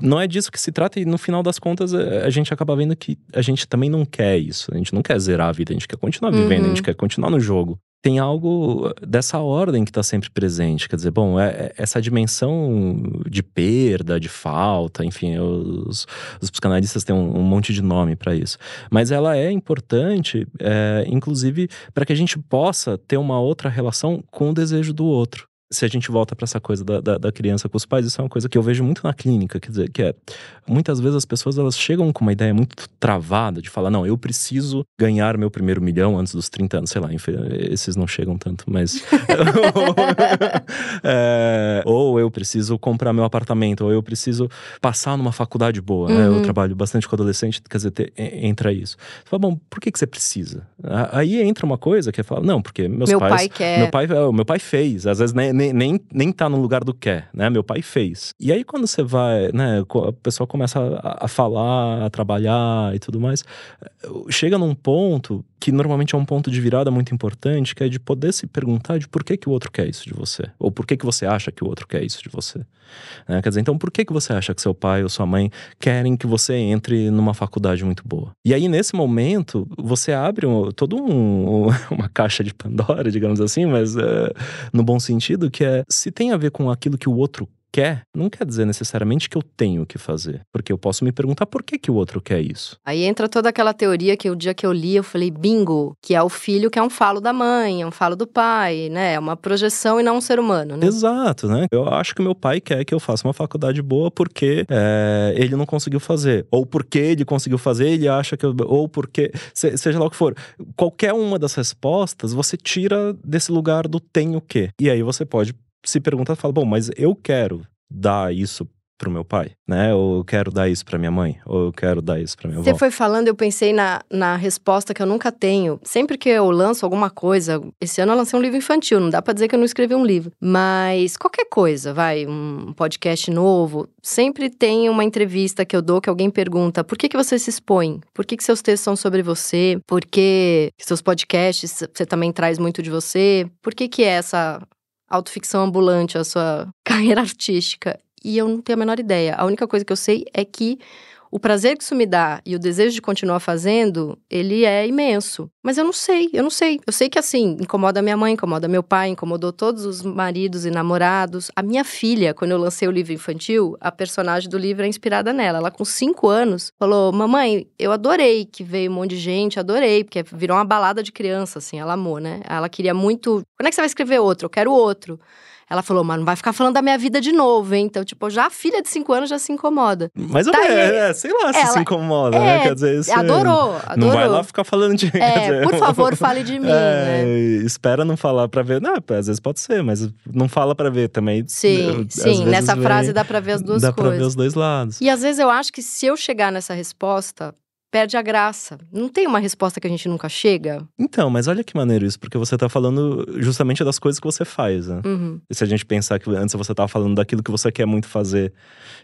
Não é disso que se trata e no final das contas a gente acaba vendo que a gente também não quer isso. A gente não quer zerar a vida, a gente quer continuar vivendo, uhum. a gente quer continuar no jogo tem algo dessa ordem que está sempre presente. Quer dizer, bom, é, é, essa dimensão de perda, de falta, enfim, os, os psicanalistas têm um, um, monte de nome para isso. Mas ela é importante, é, inclusive, para que a gente possa ter uma outra relação com o desejo do outro se a gente volta para essa coisa da, da, da, criança com os pais, isso é uma coisa que eu vejo muito na clínica, quer dizer, que é muitas vezes as pessoas elas chegam com uma ideia muito travada de falar, não, eu preciso ganhar meu primeiro milhão antes dos 30 anos, sei lá, esses não chegam tanto, mas é, ou eu preciso comprar meu apartamento, ou eu preciso passar numa faculdade boa, uhum. né? Eu uhum. trabalho bastante com adolescente, quer dizer, ter, entra isso. Você fala, bom, por que que você precisa? Aí entra uma coisa que é falar, não, porque meus meu pais, pai quer. meu pai, é, meu pai fez, às vezes nem nem, nem, tá no lugar do quer, né? Meu pai fez. E aí, quando você vai, né, a pessoa começa a, a falar, a trabalhar e tudo mais, chega num ponto que normalmente é um ponto de virada muito importante, que é de poder se perguntar de por que, que o outro quer isso de você. Ou por que, que você acha que o outro quer isso de você. Né? Quer dizer, então por que, que você acha que seu pai ou sua mãe querem que você entre numa faculdade muito boa? E aí, nesse momento, você abre um, todo um, uma caixa de Pandora, digamos assim, mas é, no bom sentido, que é se tem a ver com aquilo que o outro quer, não quer dizer necessariamente que eu tenho que fazer. Porque eu posso me perguntar por que, que o outro quer isso. Aí entra toda aquela teoria que o dia que eu li, eu falei, bingo, que é o filho que é um falo da mãe, é um falo do pai, né? É uma projeção e não um ser humano, né? Exato, né? Eu acho que meu pai quer que eu faça uma faculdade boa porque é, ele não conseguiu fazer. Ou porque ele conseguiu fazer, ele acha que eu. Ou porque. Seja lá o que for. Qualquer uma das respostas, você tira desse lugar do tenho que. E aí você pode se pergunta, fala, bom, mas eu quero dar isso pro meu pai, né? Ou eu quero dar isso para minha mãe, ou eu quero dar isso para minha avó. Você foi falando, eu pensei na, na resposta que eu nunca tenho. Sempre que eu lanço alguma coisa, esse ano eu lancei um livro infantil, não dá para dizer que eu não escrevi um livro, mas qualquer coisa, vai, um podcast novo, sempre tem uma entrevista que eu dou que alguém pergunta: "Por que que você se expõe? Por que que seus textos são sobre você? Por que seus podcasts você também traz muito de você? Por que que é essa autoficção ambulante, a sua carreira artística. E eu não tenho a menor ideia. A única coisa que eu sei é que o prazer que isso me dá e o desejo de continuar fazendo, ele é imenso. Mas eu não sei, eu não sei. Eu sei que assim, incomoda minha mãe, incomoda meu pai, incomodou todos os maridos e namorados. A minha filha, quando eu lancei o livro infantil, a personagem do livro é inspirada nela. Ela, com cinco anos, falou: Mamãe, eu adorei que veio um monte de gente, adorei, porque virou uma balada de criança, assim, ela amou, né? Ela queria muito. Quando é que você vai escrever outro? Eu quero outro. Ela falou, mas não vai ficar falando da minha vida de novo, hein? Então, tipo, já a filha de cinco anos já se incomoda. Mas tá é, é, sei lá se ela, se incomoda, né? é, né? Quer dizer, isso adorou, adorou. Não vai lá ficar falando de. É, dizer, por favor, fale de mim. É, né? Espera não falar pra ver. Não, às vezes pode ser, mas não fala pra ver também. Sim, sim. Nessa vem, frase dá pra ver as duas dá coisas. Dá pra ver os dois lados. E às vezes eu acho que se eu chegar nessa resposta, perde a graça. Não tem uma resposta que a gente nunca chega? Então, mas olha que maneiro isso, porque você tá falando justamente das coisas que você faz, né? Uhum. E se a gente pensar que antes você tava falando daquilo que você quer muito fazer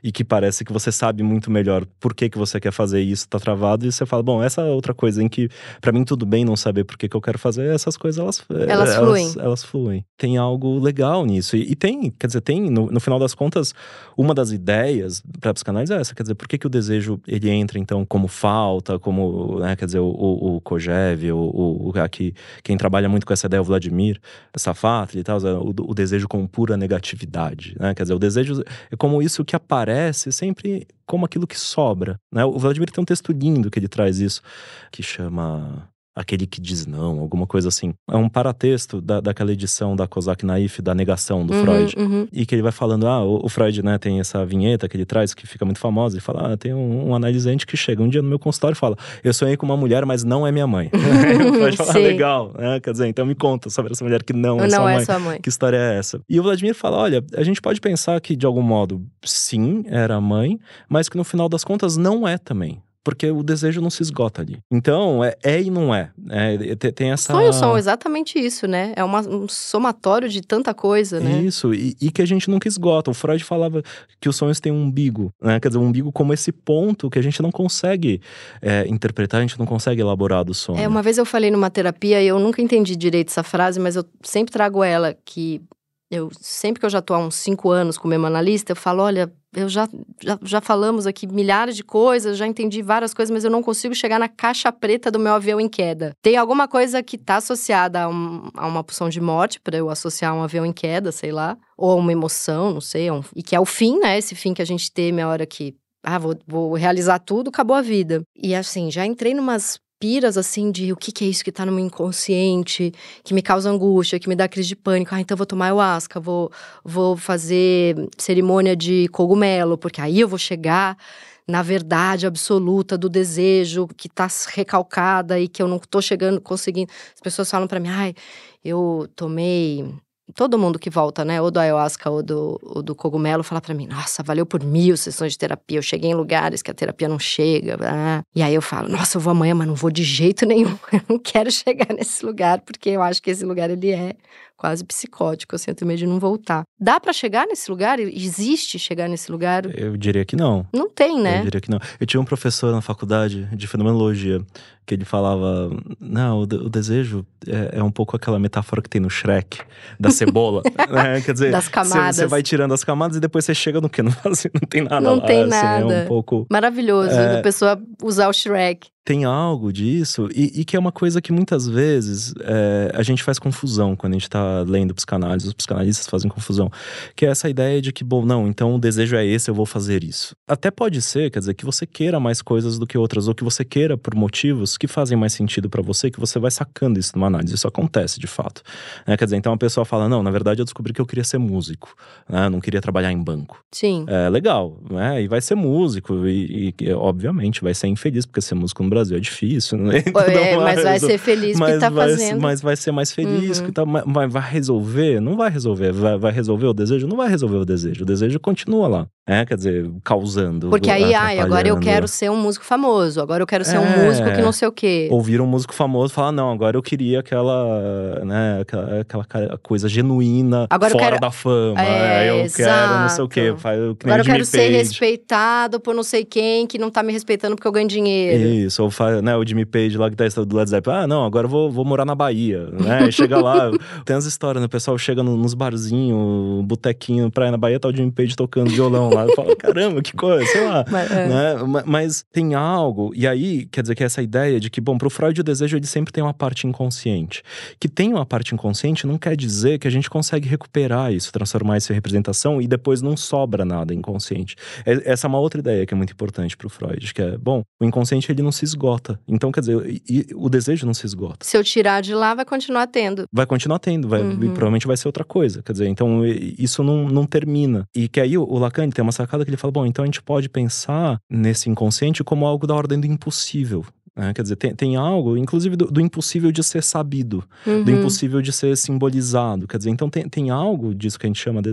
e que parece que você sabe muito melhor por que, que você quer fazer e isso tá travado, e você fala, bom, essa é outra coisa em que para mim tudo bem não saber por que, que eu quero fazer, essas coisas elas, elas, elas fluem. Elas, fluem. Tem algo legal nisso. E, e tem, quer dizer, tem, no, no, final das contas, uma das ideias pra psicanálise é essa, quer dizer, por que, que o desejo ele entra então como falta? Pauta, como, né, quer dizer, o, o, o Kojev, o, o, aqui, quem trabalha muito com essa ideia, o Vladimir Safatli e tal, o, o desejo com pura negatividade, né? Quer dizer, o desejo é como isso que aparece sempre como aquilo que sobra, né? O Vladimir tem um texto lindo que ele traz isso, que chama aquele que diz não, alguma coisa assim. É um paratexto da, daquela edição da Kozak Naif, da negação do uhum, Freud. Uhum. E que ele vai falando, ah, o, o, Freud, né, tem essa vinheta que ele traz, que fica muito famosa, e fala, ah, tem um, um, analisante que chega um dia no meu consultório e fala, eu sonhei com uma mulher, mas não é minha mãe. o Freud fala, ah, legal, né, quer dizer, então me conta sobre essa mulher que não, é, não sua, é mãe. sua mãe. Que história é essa? E o Vladimir fala, olha, a gente pode pensar que de algum modo, sim, era a mãe, mas que no final das contas não é também porque o desejo não se esgota ali. Então, é, é e não é. é tem essa. Sonhos são exatamente isso, né? É uma, um somatório de tanta coisa, né? Isso, e, e, que a gente nunca esgota. O Freud falava que os sonhos têm um umbigo, né? Quer dizer, um umbigo como esse ponto que a gente não consegue é, interpretar, a gente não consegue elaborar do sonho. É, uma vez eu falei numa terapia e eu nunca entendi direito essa frase, mas eu sempre trago ela, que eu sempre que eu já estou há uns cinco anos como analista, eu falo, olha, eu já, já, já falamos aqui milhares de coisas, já entendi várias coisas, mas eu não consigo chegar na caixa preta do meu avião em queda. Tem alguma coisa que está associada a, um, a, uma pulsão de morte, para eu associar um avião em queda, sei lá, ou a uma emoção, não sei, um, e que é o fim, né? Esse fim que a gente teme a hora que ah, vou, vou, realizar tudo, acabou a vida. E assim, já entrei numas piras assim de o que, que é isso que tá no meu inconsciente, que me causa angústia, que me dá crise de pânico. Ah, então vou tomar ayahuasca, vou, vou fazer cerimônia de cogumelo, porque aí eu vou chegar na verdade absoluta do desejo que tá recalcada e que eu não tô chegando, conseguindo. As pessoas falam para mim, ai, eu tomei todo mundo que volta, né, ou do ayahuasca ou do, ou do cogumelo, fala para mim: nossa, valeu por mil sessões de terapia. Eu cheguei em lugares que a terapia não chega. E aí eu falo: nossa, eu vou amanhã, mas não vou de jeito nenhum. Eu não quero chegar nesse lugar, porque eu acho que esse lugar ele é quase psicótico, assim, eu tenho medo de não voltar. Dá para chegar nesse lugar? Existe chegar nesse lugar? Eu diria que não. Não tem, né? Eu diria que não. Eu tinha um professor na faculdade de fenomenologia que ele falava: não, o, o desejo é, é, um pouco aquela metáfora que tem no Shrek, da cebola. né? Quer dizer, das camadas. Você vai tirando as camadas e depois você chega no que? Não, não tem nada não lá. tem assim, nada. É um pouco. Maravilhoso é... a pessoa usar o Shrek tem algo disso e, e, que é uma coisa que muitas vezes é, a gente faz confusão quando a gente está lendo psicanálise, os psicanalistas fazem confusão, que é essa ideia de que, bom, não, então o desejo é esse, eu vou fazer isso. Até pode ser, quer dizer, que você queira mais coisas do que outras, ou que você queira por motivos que fazem mais sentido para você, que você vai sacando isso numa análise. Isso acontece de fato. Né? Quer dizer, então a pessoa fala, não, na verdade eu descobri que eu queria ser músico, né? não queria trabalhar em banco. Sim. É legal, né? E vai ser músico, e, e obviamente vai ser infeliz, porque ser músico no Brasil é difícil, né? É, mas vai ser feliz mas que tá vai, fazendo. Mas vai ser mais feliz, uhum. que tá, mas vai resolver? Não vai resolver. Vai, vai, resolver o desejo? Não vai resolver o desejo. O desejo continua lá. É, quer dizer, causando. Porque aí, ai, agora eu quero ser um músico famoso, agora eu quero ser é, um músico que não sei o quê. Ouvir um músico famoso falar, não, agora eu queria aquela, né, aquela, aquela coisa genuína agora fora quero... da fama. É, eu exato. quero não sei o quê. Eu, agora eu quero ser respeitado por não sei quem que não tá me respeitando porque eu ganho dinheiro. Isso, ou né, o Jimmy Page lá que tá do Led Zeppelin, ah, não, agora eu vou, vou morar na Bahia, né? chega lá, tem as histórias, né? O pessoal chega nos barzinhos, botequinho, praia na Bahia, tá o Jimmy Page tocando violão lá lá. Eu falo, caramba, que coisa, sei lá. Mas, é. né? Mas tem algo, e aí, quer dizer, que essa ideia de que, bom, pro Freud o desejo ele sempre tem uma parte inconsciente. Que tem uma parte inconsciente não quer dizer que a gente consegue recuperar isso, transformar isso em representação e depois não sobra nada inconsciente. É, essa é uma outra ideia que é muito importante pro Freud, que é, bom, o inconsciente ele não se esgota. Então, quer dizer, o desejo não se esgota. Se eu tirar de lá, vai continuar tendo. Vai continuar tendo, vai, uhum. provavelmente vai ser outra coisa. Quer dizer, então isso não, não termina. E que aí o Lacan tem uma sacada que ele fala: bom, então a gente pode pensar nesse inconsciente como algo da ordem do impossível. Né? Quer dizer, tem, tem algo, inclusive, do, do impossível de ser sabido, uhum. do impossível de ser simbolizado. Quer dizer, então tem, tem algo disso que a gente chama de,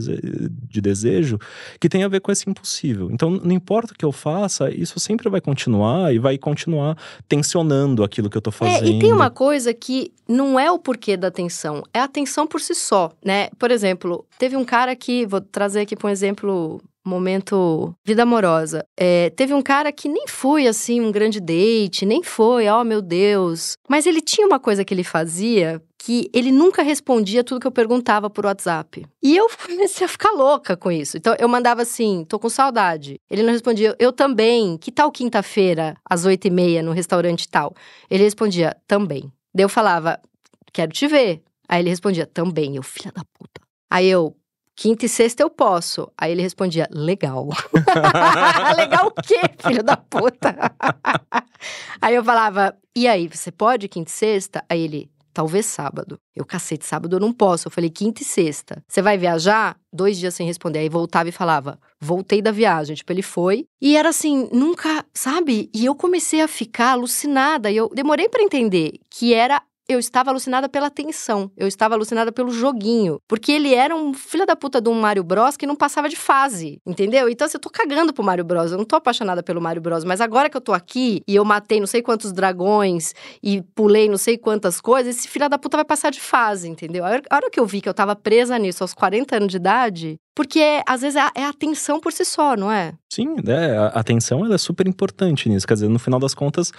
de desejo que tem a ver com esse impossível. Então, não importa o que eu faça, isso sempre vai continuar e vai continuar tensionando aquilo que eu tô fazendo. É, e tem uma coisa que não é o porquê da tensão, é a tensão por si só, né? Por exemplo, teve um cara que, vou trazer aqui para um exemplo momento vida amorosa. É, teve um cara que nem foi assim um grande date, nem foi, oh meu Deus. Mas ele tinha uma coisa que ele fazia que ele nunca respondia tudo que eu perguntava por WhatsApp. E eu comecei a ficar louca com isso. Então eu mandava assim, tô com saudade. Ele não respondia, eu também. Que tal quinta-feira, às oito e meia, no restaurante tal? Ele respondia, também. Daí eu falava, quero te ver. Aí ele respondia, também, eu, filha da puta. Aí eu, quinta e sexta eu posso. Aí ele respondia, legal. legal o quê, filho da puta? aí eu falava, e aí, você pode quinta e sexta? Aí ele, talvez sábado. Eu, cacete, sábado eu não posso. Eu falei, quinta e sexta. Você vai viajar? Dois dias sem responder. Aí voltava e falava, voltei da viagem. Tipo, ele foi. E era assim, nunca, sabe? E eu comecei a ficar alucinada. E eu demorei para entender que era eu estava alucinada pela tensão, eu estava alucinada pelo joguinho. Porque ele era um filho da puta de um Mario Bros que não passava de fase, entendeu? Então, assim, eu tô cagando pro Mario Bros. Eu não tô apaixonada pelo Mario Bros. Mas agora que eu tô aqui e eu matei não sei quantos dragões e pulei não sei quantas coisas, esse filho da puta vai passar de fase, entendeu? A hora que eu vi que eu tava presa nisso aos 40 anos de idade, porque às vezes é, é a atenção por si só, não é? Sim, é, a atenção ela é super importante nisso. Quer dizer, no final das contas,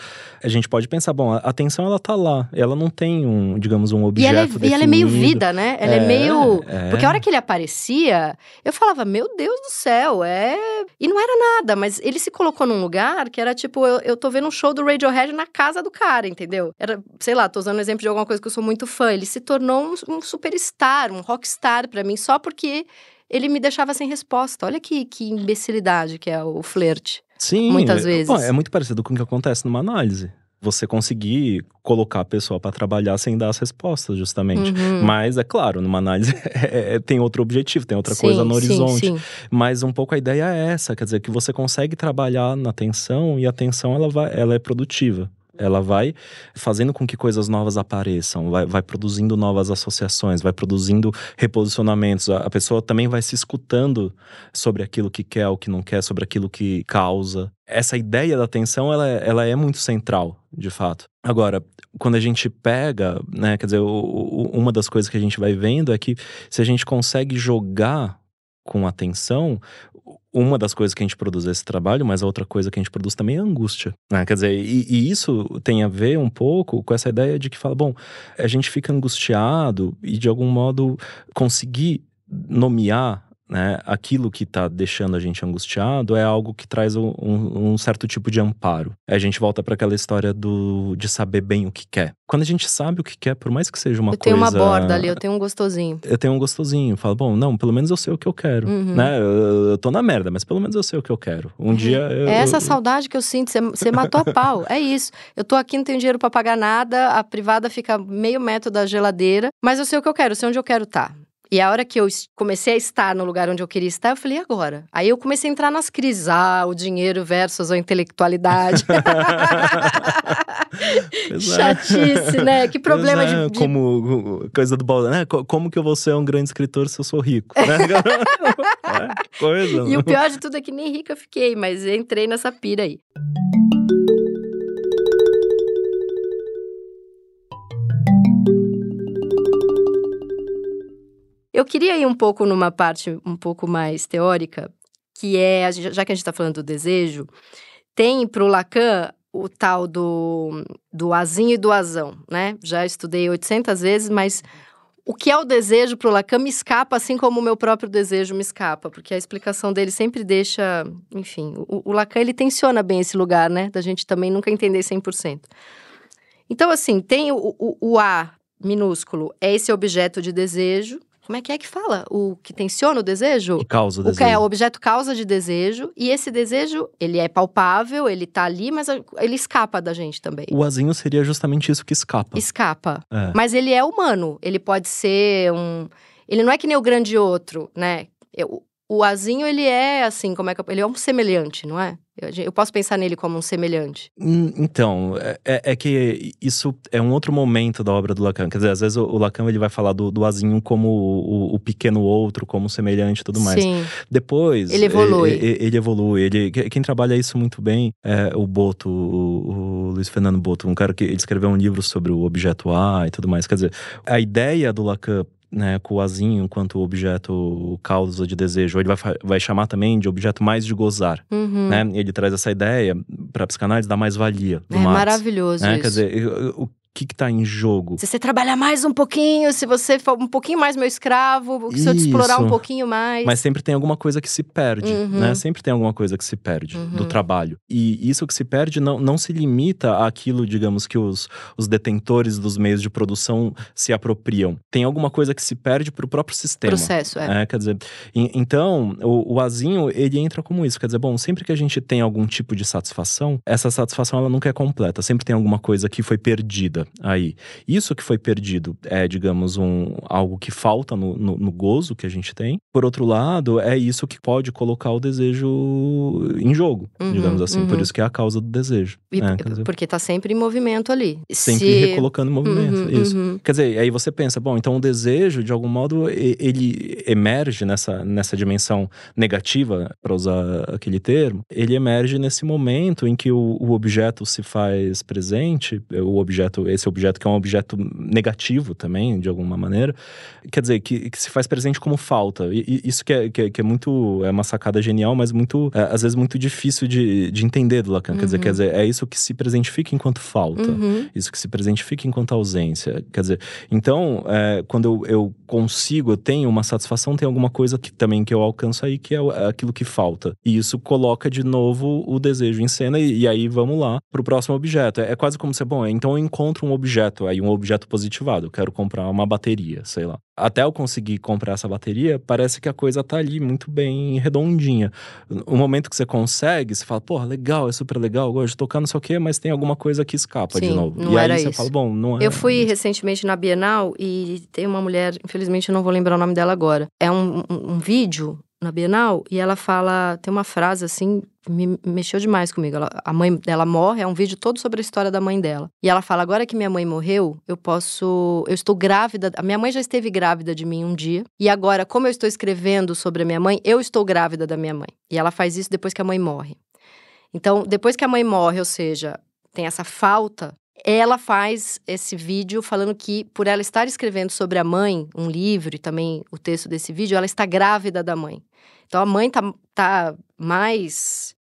a gente pode pensar, bom, a atenção ela tá lá. Ela não tem um, digamos, um objeto. E ela é, e ela é meio vida, né? Ela é, é meio. É. Porque a hora que ele aparecia, eu falava, meu Deus do céu, é. E não era nada, mas ele se colocou num lugar que era tipo, eu, eu tô vendo um show do Radiohead na casa do cara, entendeu? Era, sei lá, tô usando um exemplo de alguma coisa que eu sou muito fã. Ele se tornou um, um superstar, um rockstar para mim, só porque ele me deixava sem resposta. Olha que, que imbecilidade que é o flerte. Sim. Muitas vezes. Bom, é muito parecido com o que acontece numa análise. Você conseguir colocar a pessoa para trabalhar sem dar as respostas, justamente. Uhum. Mas, é claro, numa análise é, é, tem outro objetivo, tem outra sim, coisa no horizonte. Sim, sim. Mas um pouco a ideia é essa, quer dizer, que você consegue trabalhar na atenção e a atenção ela, vai, ela é produtiva. Ela vai fazendo com que coisas novas apareçam, vai, vai produzindo novas associações, vai produzindo reposicionamentos. A, a, pessoa também vai se escutando sobre aquilo que quer, o que não quer, sobre aquilo que causa. Essa ideia da atenção, ela, é, ela é muito central, de fato. Agora, quando a gente pega, né, quer dizer, o, o, uma das coisas que a gente vai vendo é que se a gente consegue jogar com atenção, uma das coisas que a gente produz é esse trabalho, mas a outra coisa que a gente produz também é angústia. Né? Quer dizer, e, e, isso tem a ver um pouco com essa ideia de que fala, bom, a gente fica angustiado e de algum modo conseguir nomear né, aquilo que está deixando a gente angustiado é algo que traz um, um, certo tipo de amparo. A gente volta para aquela história do, de saber bem o que quer. Quando a gente sabe o que quer, por mais que seja uma eu coisa. Eu tenho uma borda ali, eu tenho um gostosinho. Eu tenho um gostosinho. Falo, bom, não, pelo menos eu sei o que eu quero. Uhum. Né? Eu, eu tô na merda, mas pelo menos eu sei o que eu quero. Um uhum. dia. Eu, é essa saudade que eu sinto, você, você matou a pau. É isso. Eu tô aqui, não tenho dinheiro para pagar nada, a privada fica meio metro da geladeira, mas eu sei o que eu quero, eu sei onde eu quero estar. Tá. E a hora que eu comecei a estar no lugar onde eu queria estar, eu falei, agora? Aí eu comecei a entrar nas crises. Ah, o dinheiro versus a intelectualidade. Chatice, né? Que problema é. de, de, Como coisa do balde, né? Como que eu vou ser um grande escritor se eu sou rico? Né? é, coisa. E o pior de tudo é que nem rica eu fiquei, mas entrei nessa pira aí. Eu queria ir um pouco numa parte um pouco mais teórica, que é, já que a gente está falando do desejo, tem para o Lacan o tal do, do azinho e do azão, né? Já estudei 800 vezes, mas o que é o desejo para o Lacan me escapa, assim como o meu próprio desejo me escapa, porque a explicação dele sempre deixa, enfim, o, o Lacan ele tensiona bem esse lugar, né? Da gente também nunca entender 100%. Então, assim, tem o, o, o A minúsculo, é esse objeto de desejo, como é que é que fala? O que tensiona o desejo? O causa o desejo. O que é o objeto causa de desejo. E esse desejo, ele é palpável, ele tá ali, mas ele escapa da gente também. O azinho seria justamente isso que escapa. Escapa. É. Mas ele é humano. Ele pode ser um. Ele não é que nem o grande outro, né? O azinho, ele é assim, como é que. Ele é um semelhante, não é? Eu, posso pensar nele como um semelhante. Hum, então, é, é, é, que isso é um outro momento da obra do Lacan. Quer dizer, às vezes o, o Lacan ele vai falar do, do azinho como o, o, pequeno outro, como semelhante e tudo mais. Sim. Depois. Ele evolui. Ele, ele evolui. Ele, quem trabalha isso muito bem é o Boto, o, o Luiz Fernando Boto, um cara que ele escreveu um livro sobre o objeto A e tudo mais. Quer dizer, a ideia do Lacan né, com o azinho enquanto objeto causa de desejo. Ele vai, vai chamar também de objeto mais de gozar. Uhum. Né? Ele traz essa ideia para a psicanálise da mais-valia. é Marx, maravilhoso né? isso. Quer dizer, o, que está em jogo? Se você trabalhar mais um pouquinho, se você for um pouquinho mais meu escravo, se eu te explorar um pouquinho mais. Mas sempre tem alguma coisa que se perde, uhum. né? Sempre tem alguma coisa que se perde uhum. do trabalho. E isso que se perde não, não se limita àquilo, digamos, que os, os detentores dos meios de produção se apropriam. Tem alguma coisa que se perde para o próprio sistema. Processo, é. é quer dizer, então, o, o azinho, ele entra como isso. Quer dizer, bom, sempre que a gente tem algum tipo de satisfação, essa satisfação ela nunca é completa. Sempre tem alguma coisa que foi perdida aí. Isso que foi perdido é, digamos, um, algo que falta no, no, no gozo que a gente tem. Por outro lado, é isso que pode colocar o desejo em jogo, uhum, digamos assim. Uhum. Por isso que é a causa do desejo. E, né? dizer, porque tá sempre em movimento ali. Sempre Se... recolocando em movimento, uhum, isso. Uhum. Quer dizer, aí você pensa, bom, então o desejo, de algum modo, ele emerge nessa, nessa dimensão negativa, para usar aquele termo, ele emerge nesse momento em que o, o objeto se faz presente, o objeto, esse objeto que é um objeto negativo também, de alguma maneira, quer dizer, que, que se faz presente como falta. E, e isso que é, que é, que, é, muito, é uma sacada genial, mas muito, é, às vezes muito difícil de, de entender do Lacan. Uhum. Quer, dizer, quer dizer, é isso que se presentifica enquanto falta, uhum. isso que se presentifica enquanto ausência. Quer dizer, então, é, quando eu, eu consigo, eu tenho uma satisfação, tem alguma coisa que também que eu alcanço aí, que é, é aquilo que falta. E isso coloca de novo o desejo em cena, e, e aí vamos lá pro próximo objeto. É, é quase como se, bom, então eu encontro um objeto, aí um objeto positivado, eu quero comprar uma bateria, sei lá até eu conseguir comprar essa bateria, parece que a coisa tá ali muito bem redondinha. O momento que você consegue, você fala, porra, legal, é super legal, gosto de tocar, não sei o quê, mas tem alguma coisa que escapa Sim, de novo. Não e era aí você isso. fala, bom, não é. Eu fui isso. recentemente na Bienal e tem uma mulher, infelizmente eu não vou lembrar o nome dela agora. É um, um, um vídeo na Bienal e ela fala, tem uma frase assim, me mexeu demais comigo. Ela, a mãe dela morre, é um vídeo todo sobre a história da mãe dela. E ela fala: agora que minha mãe morreu, eu posso. Eu estou grávida. A minha mãe já esteve grávida de mim um dia. E agora, como eu estou escrevendo sobre a minha mãe, eu estou grávida da minha mãe. E ela faz isso depois que a mãe morre. Então, depois que a mãe morre, ou seja, tem essa falta, ela faz esse vídeo falando que, por ela estar escrevendo sobre a mãe, um livro e também o texto desse vídeo, ela está grávida da mãe. Então a mãe tá, tá mais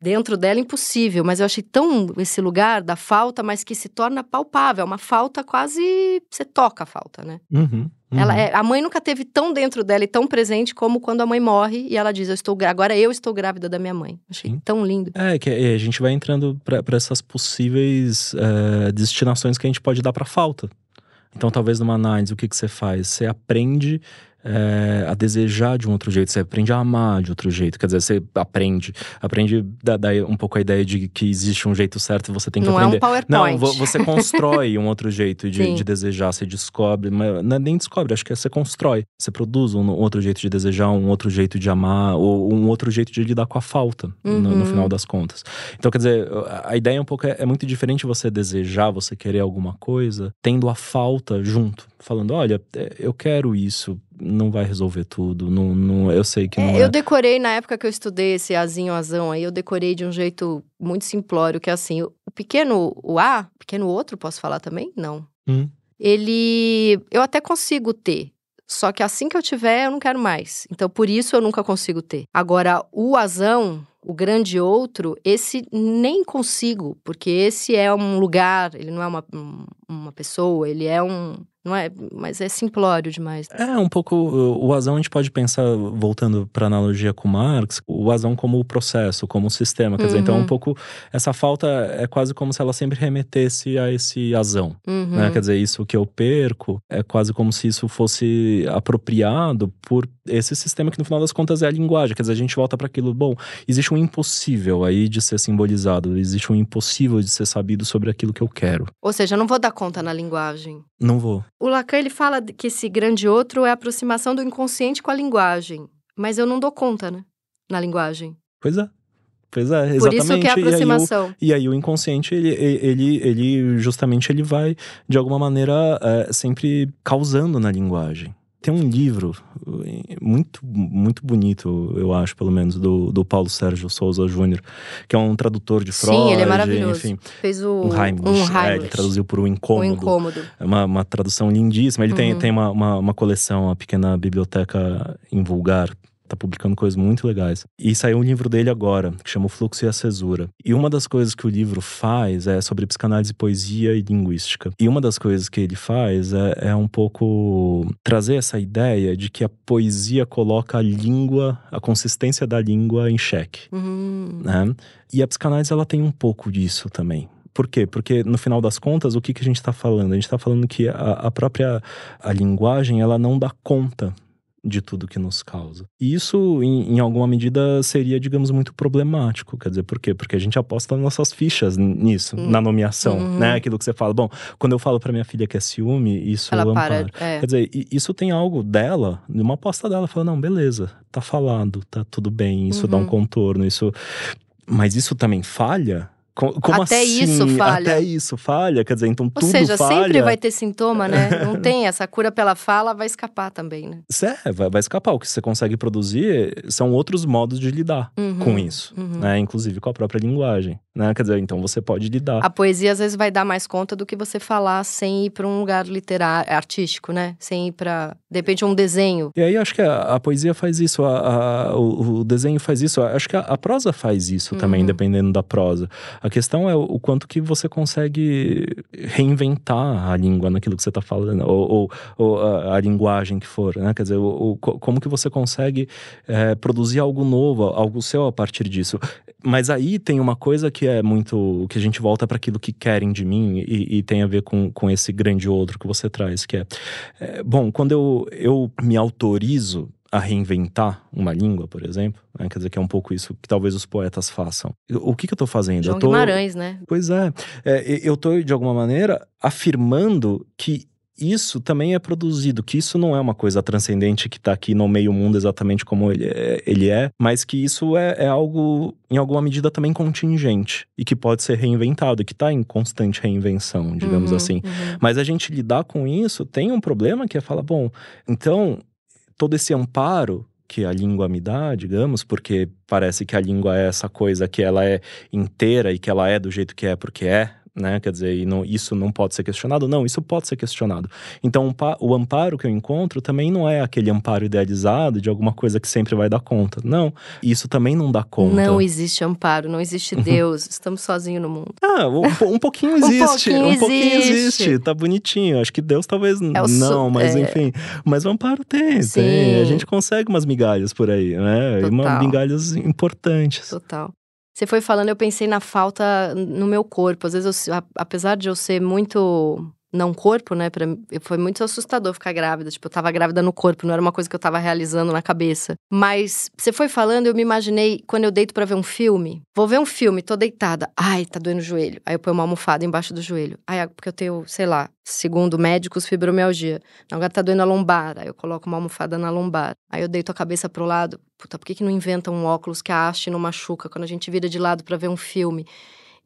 dentro dela impossível, mas eu achei tão esse lugar da falta, mas que se torna palpável, é uma falta quase você toca a falta, né? Uhum, uhum. Ela é, a mãe nunca teve tão dentro dela e tão presente como quando a mãe morre e ela diz: "Eu estou agora eu estou grávida da minha mãe". Achei Sim. tão lindo. É que a gente vai entrando para essas possíveis uh, destinações que a gente pode dar para falta. Então, talvez numa análise, o que, que você faz? Você aprende é, a desejar de um outro jeito, você aprende a amar de outro jeito. Quer dizer, você aprende, aprende da, um pouco a ideia de que existe um jeito certo e você tem que não aprender. É um PowerPoint. Não, você constrói um outro jeito de, de, desejar, você descobre, mas não é nem descobre, acho que é você constrói. Você produz um outro jeito de desejar, um outro jeito de amar, ou um outro jeto de lidar com a falta, uhum. no, no, uhum. final das contas. Então, quer dizer, a ideia é um pouco, é, é muito diferente você desejar, você querer alguma coisa, tendo a falta junto. Falando, olha, é, eu quero isso, não vai resolver tudo. Não, não, eu sei que é, não é. Eu decorei, na época que eu estudei esse azinho, azão aí, eu decorei de um jeito muito simplório, que é assim, o pequeno o A, pequeno outro, posso falar também? Não. Hum. Ele, eu até consigo ter, só que assim que eu tiver, eu não quero mais. Então, por isso eu nunca consigo ter. Agora, o azão, o grande outro, esse nem consigo, porque esse é um lugar, ele não é uma, uma pessoa, ele é um, não é? Mas é simplório demais. É, um pouco. O Azão a gente pode pensar, voltando para analogia com Marx, o Azão como o processo, como o sistema. Quer uhum. dizer, então, um uhum. pouco. Essa falta é quase como se ela sempre remetesse a esse Azão. Uhum. Né? Quer dizer, isso que eu perco é quase como se isso fosse apropriado por esse sistema que, no final das contas, é a linguagem. Quer dizer, a gente volta para aquilo. Bom, existe um impossível aí de ser simbolizado, existe um impossível de ser sabido sobre aquilo que eu quero. Ou seja, eu não vou dar conta na linguagem. Não vou. O Lacan ele fala que esse grande outro é a aproximação do inconsciente com a linguagem, mas eu não dou conta, né? Na linguagem. Pois é. Pois é, exatamente. Por isso que é a aproximação. E aí o, e aí o inconsciente, ele, ele, ele justamente ele vai, de alguma maneira, é, sempre causando na linguagem tem um livro muito, muito bonito, eu acho, pelo menos, do, do Paulo Sérgio Souza Júnior, que é um tradutor de Freud. Sim, ele é maravilhoso. Enfim, Fez o um Heimlich, um Heimlich. É, ele traduziu por O Incômodo. Incômodo. É uma, uma tradução lindíssima. Ele uhum. tem, tem uma, uma, uma, coleção, a Pequena Biblioteca em Vulgar, Tá publicando coisas muito legais. E saiu um livro dele agora, que chama O Fluxo e a Cesura. E uma das coisas que o livro faz é sobre psicanálise, poesia e linguística. E uma das coisas que ele faz é, é um pouco trazer essa ideia de que a poesia coloca a língua, a consistência da língua em xeque. Uhum. Né? E a psicanálise ela tem um pouco disso também. Por quê? Porque no final das contas, o que, que a gente está falando? A gente está falando que a, a própria a linguagem ela não dá conta de tudo que nos causa. E isso, em, em, alguma medida, seria, digamos, muito problemático. Quer dizer, por quê? Porque a gente aposta nossas fichas nisso, hum. na nomeação, uhum. né? Aquilo que você fala. Bom, quando eu falo para minha filha que é ciúme, isso Ela para. É. Quer dizer, isso tem algo dela, numa aposta dela, fala, não, beleza, tá falado, tá tudo bem, isso uhum. dá um uhum. contorno, isso... Mas isso também falha como até assim? isso falha. Até isso falha, quer dizer, então Ou tudo seja, falha. sempre vai ter sintoma, né? Não tem essa cura pela fala, vai escapar também, né? É, vai, vai escapar. O que você consegue produzir são outros modos de lidar uhum, com isso, uhum. né? Inclusive com a própria linguagem, né? Quer dizer, então você pode lidar. A poesia às vezes vai dar mais conta do que você falar sem ir para um lugar literário, artístico, né? Sem ir para, de repente, um desenho. E aí acho que a, a poesia faz isso, a, a, o, o, desenho faz isso. Acho que a, prosa faz isso uhum. também, dependendo da prosa. A questão é o quanto que você consegue reinventar a língua naquilo que você está falando, ou, ou, ou a, linguagem que for, né? Quer dizer, o, o, como que você consegue é, produzir algo novo, algo seu a partir disso. Mas aí tem uma coisa que é muito. que a gente volta para aquilo que querem de mim e, e, tem a ver com, com esse grande outro que você traz, que é, é bom, quando eu, eu me autorizo a reinventar uma língua, por exemplo, né? quer dizer que é um pouco isso que talvez os poetas façam. O que, que eu estou fazendo? João eu tô... Guimarães, né? Pois é, é eu estou de alguma maneira afirmando que isso também é produzido, que isso não é uma coisa transcendente que está aqui no meio mundo exatamente como ele é, ele é mas que isso é, é, algo, em alguma medida, também contingente e que pode ser reinventado, e que está em constante reinvenção, digamos uhum, assim. Uhum. Mas a gente lidar com isso tem um problema que é falar, bom, então todo esse amparo que a língua me dá, digamos, porque parece que a língua é essa coisa que ela é inteira e que ela é do jeito que é porque é, né? Quer dizer, não, isso não pode ser questionado? Não, isso pode ser questionado. Então, o amparo que eu encontro também não é aquele amparo idealizado de alguma coisa que sempre vai dar conta. Não, isso também não dá conta. Não existe amparo, não existe Deus, estamos sozinhos no mundo. Ah, um, um pouquinho existe. um pouquinho, um pouquinho existe. existe. Tá bonitinho. Acho que Deus talvez é não, mas é... enfim. Mas o amparo tem, Sim. tem. A gente consegue umas migalhas por aí, né? Total. E umas migalhas importantes. Total. Você foi falando, eu pensei na falta no meu corpo. Às vezes, eu, apesar de eu ser muito não corpo, né? Pra, foi muito assustador ficar grávida. Tipo, eu tava grávida no corpo, não era uma coisa que eu tava realizando na cabeça. Mas você foi falando, eu me imaginei quando eu deito para ver um filme. Vou ver um filme, tô deitada. Ai, tá doendo o joelho. Aí eu ponho uma almofada embaixo do joelho. Ai, porque eu tenho, sei lá, segundo médicos, fibromialgia. Agora tá doendo a lombar. Aí eu coloco uma almofada na lombar. Aí eu deito a cabeça pro lado. Puta, por que, que não inventam um óculos que a haste não machuca quando a gente vira de lado para ver um filme?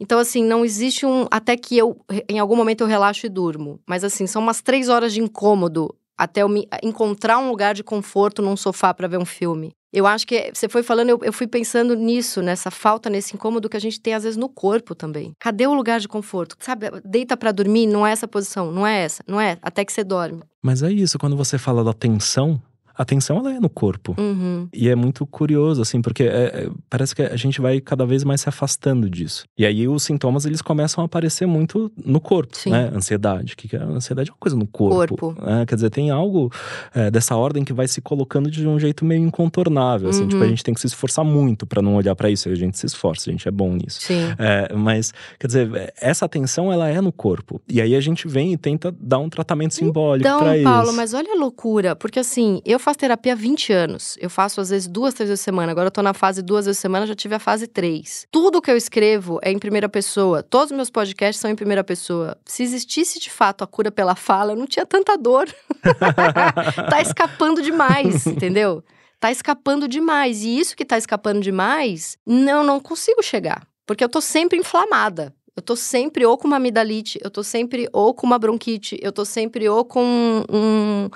Então, assim, não existe um. Até que eu, em algum momento, eu relaxo e durmo. Mas, assim, são umas três horas de incômodo até eu me, encontrar um lugar de conforto num sofá para ver um filme. Eu acho que você foi falando, eu, eu, fui pensando nisso, nessa falta, nesse incômodo que a gente tem às vezes no corpo também. Cadê o lugar de conforto? Sabe, deita para dormir, não é essa posição, não é essa, não é, até que você dorme. Mas é isso, quando você fala da tensão, a tensão ela é no corpo. Uhum. E é muito curioso, assim, porque é, é, parece que a gente vai cada vez mais se afastando disso. E aí os sintomas, eles começam a aparecer muito no corpo, Sim. né? Ansiedade. Que, que é? Ansiedade é uma coisa no corpo. corpo. Né? Quer dizer, tem algo é, dessa ordem que vai se colocando de um jeito meio incontornável, assim. Uhum. Tipo, a uhum. gente tem que se esforçar muito para não olhar para isso. A gente se esforça, a gente é bom nisso. Sim. É, mas, quer dizer, essa tensão, ela é no corpo. E aí a gente vem e tenta dar um tratamento simbólico então, para isso. Paulo, mas olha a loucura. Porque assim, eu faço terapia há 20 anos. Eu faço às vezes duas, três vezes por semana. Agora eu tô na fase duas vezes por semana, já tive a fase três. Tudo que eu escrevo é em primeira pessoa. Todos os meus podcasts são em primeira pessoa. Se existisse de fato a cura pela fala, eu não tinha tanta dor. tá escapando demais, entendeu? Tá escapando demais. E isso que tá escapando demais, não, não consigo chegar. Porque eu tô sempre inflamada. Eu tô sempre ou com uma amidalite, eu tô sempre ou com uma bronquite, eu tô sempre ou com um,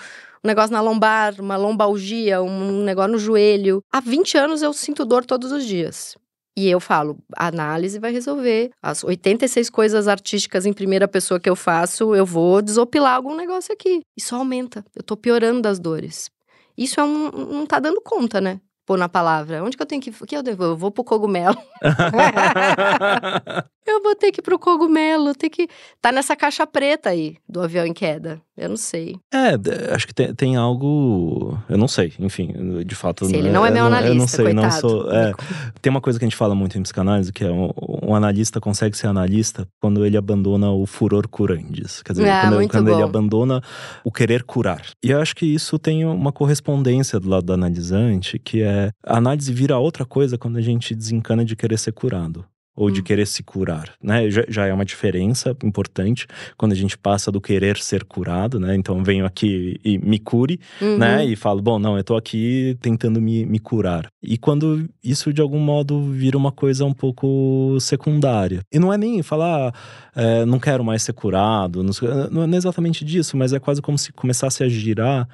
um negócio na lombar, uma lombalgia, um negócio no joelho. Há 20 anos eu sinto dor todos os dias. E eu falo, a análise vai resolver. As 86 coisas artísticas em primeira pessoa que eu faço, eu vou desopilar algum negócio aqui. Isso aumenta. Eu tô piorando das dores. Isso é um, não tá dando conta, né? pôr na palavra? Onde que eu tenho que. O que eu devo? Eu vou pro cogumelo. eu vou ter que ir pro cogumelo, ter que. Tá nessa caixa preta aí do avião em queda. Eu não sei. É, acho que tem, tem algo. Eu não sei, enfim, de fato. Se ele não é meu analista, eu não sei, coitado. não sou. É, tem uma coisa que a gente fala muito em psicanálise, que é um, um, analista consegue ser analista quando ele abandona o furor curandes. Quer dizer, ah, quando, quando ele abandona o querer curar. E eu acho que isso tem uma correspondência do lado do analisante, que é a análise vira outra coisa quando a gente desencana de querer ser curado ou de hum. querer se curar, né? Já, já, é uma diferença importante quando a gente passa do querer ser curado, né? Então venho aqui e me cure, uhum. né? E falo, bom, não, eu tô aqui tentando me, me curar. E quando isso de algum modo vira uma coisa um pouco secundária. E não é nem falar, é, não quero mais ser curado, não, não é exatamente disso, mas é quase como se começasse a girar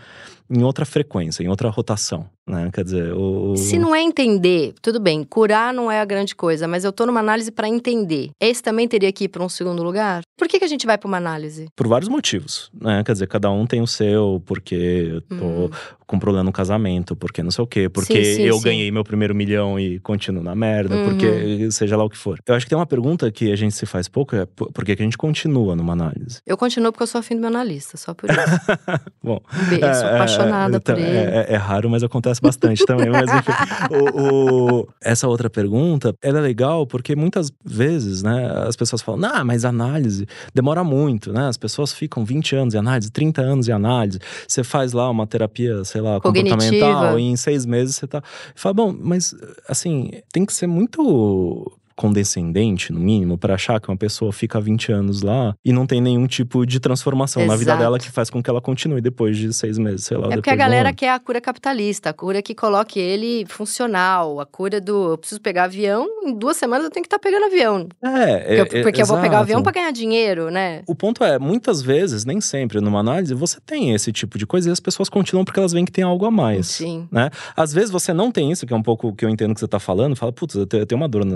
em outra frequência, em outra rotação, né? Quer dizer, o... Se não é entender, tudo bem, curar não é a grande coisa, mas eu tô numa análise para entender. Esse também teria que ir para um segundo lugar? Por que, que a gente vai para uma análise? Por vários motivos, né? Quer dizer, cada um tem o seu, porque eu tô hum com problema no casamento, porque não sei o quê, porque sim, sim, eu sim. ganhei meu primeiro milhão e continuo na merda, uhum. porque seja lá o que for. Eu acho que tem uma pergunta que a gente se faz pouco, é por que, a gente continua numa análise? Eu continuo porque eu sou afim do meu analista, só por isso. Bom. Um beijo, é, sou apaixonada é, por então, ele. É, é, raro, mas acontece bastante também. Mas enfim, o, o, essa outra pergunta, ela é legal porque muitas vezes, né, as pessoas falam, ah, mas análise demora muito, né? As pessoas ficam 20 anos em análise, 30 anos em análise. Você faz lá uma terapia, sei sei lá, Cognitiva. comportamental, e em seis meses você tá. Fala, bom, mas assim, tem que ser muito condescendente, no mínimo, para achar que uma pessoa fica 20 anos lá e não tem nenhum tipo de transformação Exato. na vida dela que faz com que ela continue depois de seis meses, sei lá. É porque a galera quer a cura capitalista, a cura que coloque ele funcional, a cura do eu preciso pegar avião, em duas semanas eu tenho que estar tá pegando avião. É, porque, é, porque eu vou pegar o avião para ganhar dinheiro, né? O ponto é, muitas vezes, nem sempre, numa análise, você tem esse tipo de coisa e as pessoas continuam porque elas veem que tem algo a mais. Sim. Né? Às vezes você não tem isso, que é um pouco o que eu entendo que você tá falando, fala, putz, eu tenho uma dor,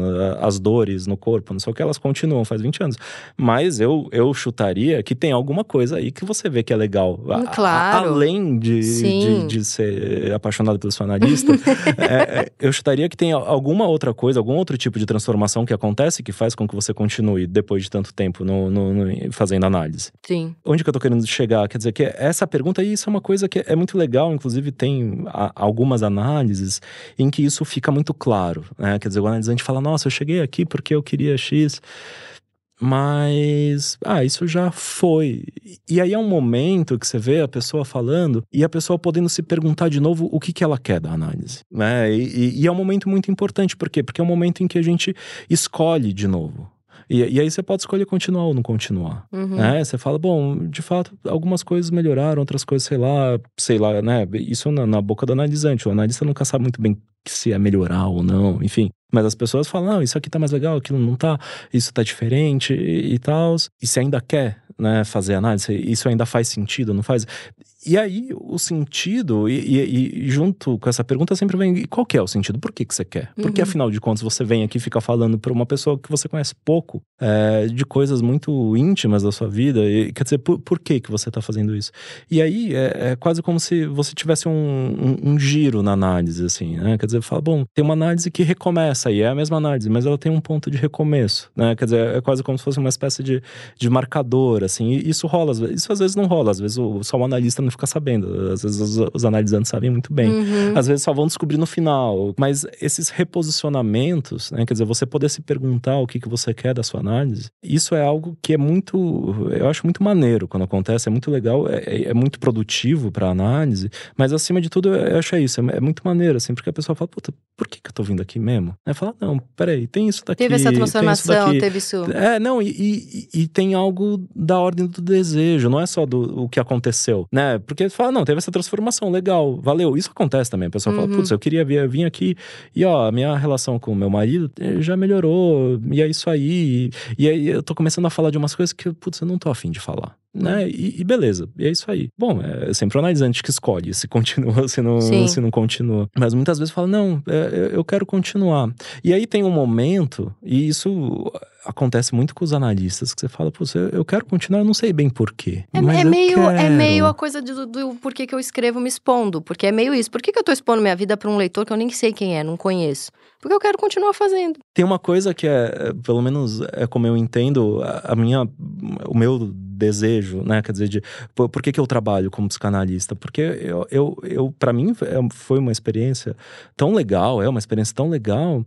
as as dores no corpo, não sei o que, elas continuam, faz 20 anos. Mas eu, eu chutaria que tem alguma coisa aí que você vê que é legal. Claro. A, além de, de, de, ser apaixonado pelo seu analista, é, é, eu chutaria que tem alguma outra coisa, algum outro tipo de transformação que acontece que faz com que você continue depois de tanto tempo no, no, no fazendo análise. Sim. Onde que eu tô querendo chegar? Quer dizer, que essa pergunta, e isso é uma coisa que é muito legal, inclusive tem algumas análises em que isso fica muito claro. Né? Quer dizer, o analisante fala, nossa, eu cheguei aqui porque eu queria X. Mas, ah, isso já foi. E aí é um momento que você vê a pessoa falando e a pessoa podendo se perguntar de novo o que, que ela quer da análise. Né? E, e é um momento muito importante, por quê? Porque é um momento em que a gente escolhe de novo. E, e, aí você pode escolher continuar ou não continuar. Uhum. Né? Você fala, bom, de fato, algumas coisas melhoraram, outras coisas, sei lá, sei lá, né? Isso na, na boca do analisante. O analista nunca sabe muito bem se é melhorar ou não, enfim. Mas as pessoas falam, não, isso aqui tá mais legal, aquilo não tá, isso tá diferente e, e tal. E você ainda quer né, fazer análise, isso ainda faz sentido, não faz? E aí, o sentido, e, e, e, junto com essa pergunta sempre vem: qual que é o sentido? Por que, que você quer? Porque uhum. afinal de contas você vem aqui e fica falando para uma pessoa que você conhece pouco, é, de coisas muito íntimas da sua vida. E, quer dizer, por, por que, que você está fazendo isso? E aí é, é, quase como se você tivesse um, um, um, giro na análise, assim, né? Quer dizer, fala: bom, tem uma análise que recomeça, e é a mesma análise, mas ela tem um ponto de recomeço, né? Quer dizer, é quase como se fosse uma espécie de, de marcador, assim. E isso rola, isso às vezes não rola, às vezes o, só o analista não ficar sabendo. Às vezes os, os analisantes sabem muito bem. Uhum. Às vezes só vão descobrir no final. Mas esses reposicionamentos, né? Quer dizer, você poder se perguntar o que, que você quer da sua análise, isso é algo que é muito. Eu acho muito maneiro quando acontece, é muito legal, é, é, é muito produtivo para análise, mas acima de tudo eu acho isso, é, é, muito maneiro, assim, porque a pessoa fala, puta, por que, que eu tô vindo aqui mesmo? Aí fala, não, peraí, tem isso daqui. Teve essa transformação, isso teve isso. É, não, e, e, e, tem algo da ordem do desejo, não é só do o que aconteceu, né? Porque fala, não, teve essa transformação, legal, valeu. Isso acontece também. A pessoa uhum. fala, putz, eu queria vir, vir aqui e ó, a minha relação com o meu marido eh, já melhorou, e é isso aí. E, e aí eu tô começando a falar de umas coisas que, putz, eu não tô afim de falar né? E, e, beleza, e é isso aí. Bom, é sempre o analisante que escolhe se continua, se não, se não continua. Mas muitas vezes fala, não, é, eu quero continuar. E aí tem um momento, e isso acontece muito com os analistas, que você fala, pô, eu quero continuar, eu não sei bem porquê. É, mas é meio, quero. é meio a coisa do, do porquê que eu escrevo me expondo. Porque é meio isso. Por que, que eu tô expondo minha vida para um leitor que eu nem sei quem é, não conheço? Porque eu quero continuar fazendo. Tem uma coisa que é, pelo menos é como eu entendo, a, a minha, o meu desejo, né? Quer dizer, de por, por que, que eu trabalho como psicanalista? Porque eu, eu, eu para mim é, foi uma experiência tão legal, é uma experiência tão legal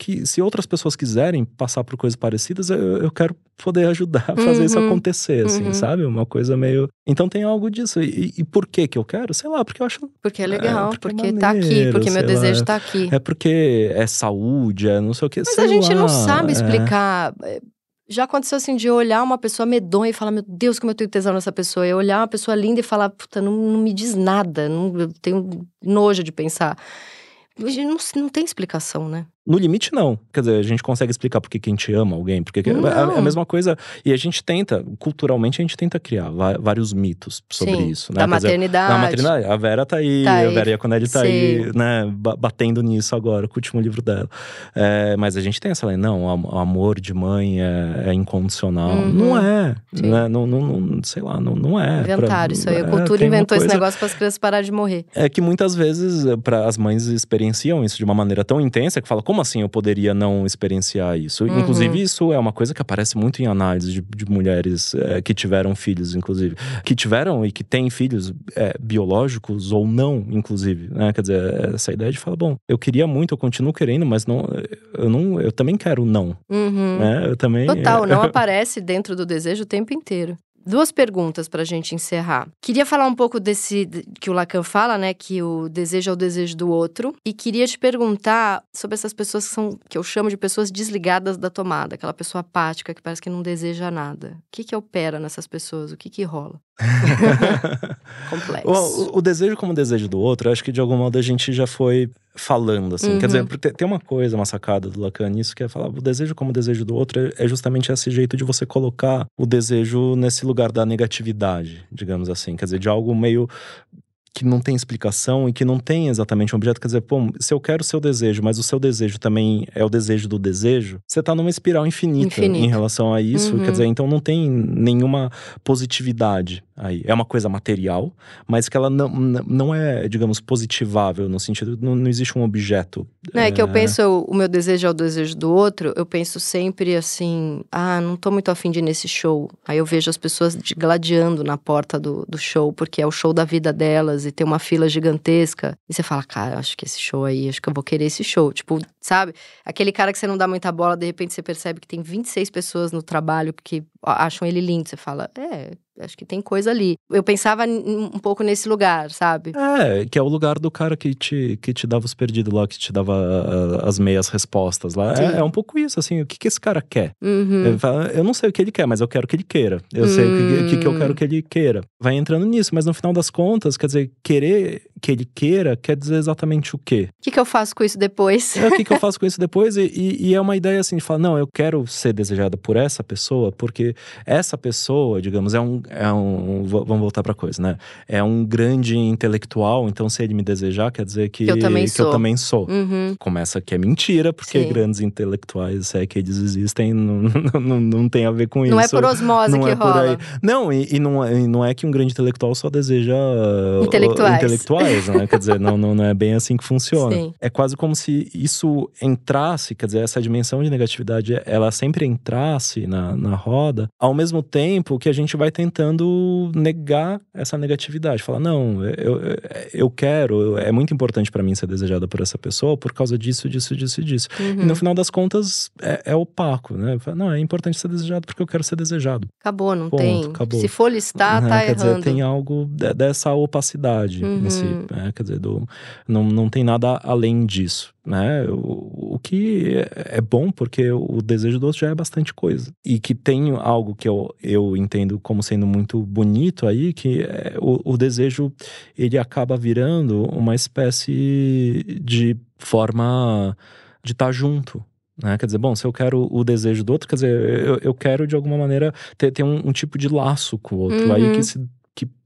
que se outras pessoas quiserem passar por coisas parecidas, eu, eu quero poder ajudar a fazer uhum, isso acontecer, assim, uhum. sabe? Uma coisa meio. Então tem algo disso. E, e, por que que eu quero? Sei lá, porque eu acho. Porque é legal, é, porque, porque é maneiro, tá aqui, porque meu desejo lá, tá aqui. É porque é saúde, é não sei o que. Mas a gente lá, não sabe é. explicar. É... Já aconteceu assim de eu olhar uma pessoa medonha e falar, meu Deus, como eu tenho tesão nessa pessoa. E olhar uma pessoa linda e falar, puta, não, não me diz nada, não, eu tenho nojo de pensar. Não, não tem explicação, né? No limite, não. Quer dizer, a gente consegue explicar por que a gente ama alguém, porque é, é a mesma coisa. E a gente tenta, culturalmente, a gente tenta criar vários mitos sobre Sim, isso, né? Da maternidade. Dizer, da maternidade. A Vera tá aí, tá a Vera Iaconelli tá Sim. aí, né, batendo nisso agora, com o último livro dela. É, mas a gente tem essa lei, não, o amor de mãe é, é incondicional. Uhum. Não é. Né? Não, não, não, sei lá, não, não é. Inventaram isso aí. A é, cultura inventou coisa... esse negócio para as crianças pararem de morrer. É que muitas vezes para as mães experienciam isso de uma maneira tão intensa que fala, como assim eu poderia não experienciar isso? Uhum. Inclusive, isso é uma coisa que aparece muito em análise de, de mulheres é, que tiveram filhos, inclusive. Que tiveram e que têm filhos é, biológicos ou não, inclusive. Né? Quer dizer, essa ideia de falar, bom, eu queria muito, eu continuo querendo, mas não, eu, não, eu também quero não. Uhum. Né? Eu também. Total, não aparece dentro do desejo o tempo inteiro. Duas perguntas para a gente encerrar. Queria falar um pouco desse que o Lacan fala, né, que o desejo é o desejo do outro, e queria te perguntar sobre essas pessoas que são que eu chamo de pessoas desligadas da tomada, aquela pessoa apática que parece que não deseja nada. O que que opera nessas pessoas? O que que rola? Complexo. O, o, desejo como desejo do outro, acho que de algum modo a gente já foi falando, assim. Uhum. Quer dizer, uhum. tem uma coisa, uma sacada do Lacan nisso, que é falar o desejo como desejo do outro é, é justamente esse jeito de você colocar o desejo nesse lugar da negatividade, digamos assim. Quer dizer, de algo meio que não tem explicação e que não tem exatamente um objeto. Quer dizer, pô, se eu quero o seu desejo, mas o seu desejo também é o desejo do desejo, você tá numa espiral infinita, infinita. em relação a isso. Uhum. Quer dizer, então não tem nenhuma positividade aí. É uma coisa material, mas que ela não, não é, digamos, positivável no sentido, não, não existe um objeto. Não, é, é que eu penso, o meu desejo é o desejo do outro, eu penso sempre assim, ah, não tô muito afim de ir nesse show. Aí eu vejo as pessoas gladiando na porta do, do show, porque é o show da vida delas e tem uma fila gigantesca. E você fala, cara, acho que esse show aí, acho que eu vou querer esse show. Tipo, sabe? Aquele cara que você não dá muita bola, de repente você percebe que tem 26 pessoas no trabalho que acham ele lindo. Você fala, é, acho que tem coisa ali. Eu pensava um pouco nesse lugar, sabe? É, que é o lugar do cara que te, que te dava os perdidos lá, que te dava as meias respostas lá. É, é, um pouco isso, assim, o que, que esse cara quer? Uhum. eu não sei o que ele quer, mas eu quero que ele queira. Eu uhum. sei o que, que, que eu quero que ele queira. Vai entrando nisso, mas no final das contas, quer dizer, querer que ele queira quer dizer exatamente o quê? O que, que eu faço com isso depois? É, o que, que eu faço com isso depois? E, e, e, é uma ideia assim de falar, não, eu quero ser desejada por essa pessoa, porque essa pessoa, digamos, é um. É um vamos voltar pra coisa, né? É um grande intelectual, então se ele me desejar, quer dizer que, que eu também que sou. Eu também sou. Uhum. Começa que é mentira, porque Sim. grandes intelectuais, se é que eles existem, não, não, não, não tem a ver com não isso. Não é por osmose não que é rola. Não, e, e não, é, e não é que um grande intelectual só deseja intelectuais. intelectuais né? Quer dizer, não, não, não é bem assim que funciona. Sim. É quase como se isso entrasse, quer dizer, essa dimensão de negatividade, ela sempre entrasse na, na roda, ao mesmo tempo que a gente vai tentando negar essa negatividade. Falar, não, eu, eu quero, é muito importante para mim ser desejada por essa pessoa por causa disso, disso, disso e disso. Uhum. E no final das contas, é, é opaco, né? Não, é importante ser desejado porque eu quero ser desejado. Acabou, não Ponto, tem. Acabou. Se for listar, uhum, tá quer errando. Dizer, tem algo dessa opacidade uhum. em si. Né? Quer dizer, do, não, não tem nada além disso. Né? O, o que é bom porque o desejo do outro já é bastante coisa. E que tem algo que eu, eu entendo como sendo muito bonito aí, que é, o, o desejo ele acaba virando uma espécie de forma de estar tá junto, né? Quer dizer, bom, se eu quero o desejo do outro, quer dizer, eu, eu quero de alguma maneira ter, ter um, um tipo de laço com o outro. Uhum. Aí que se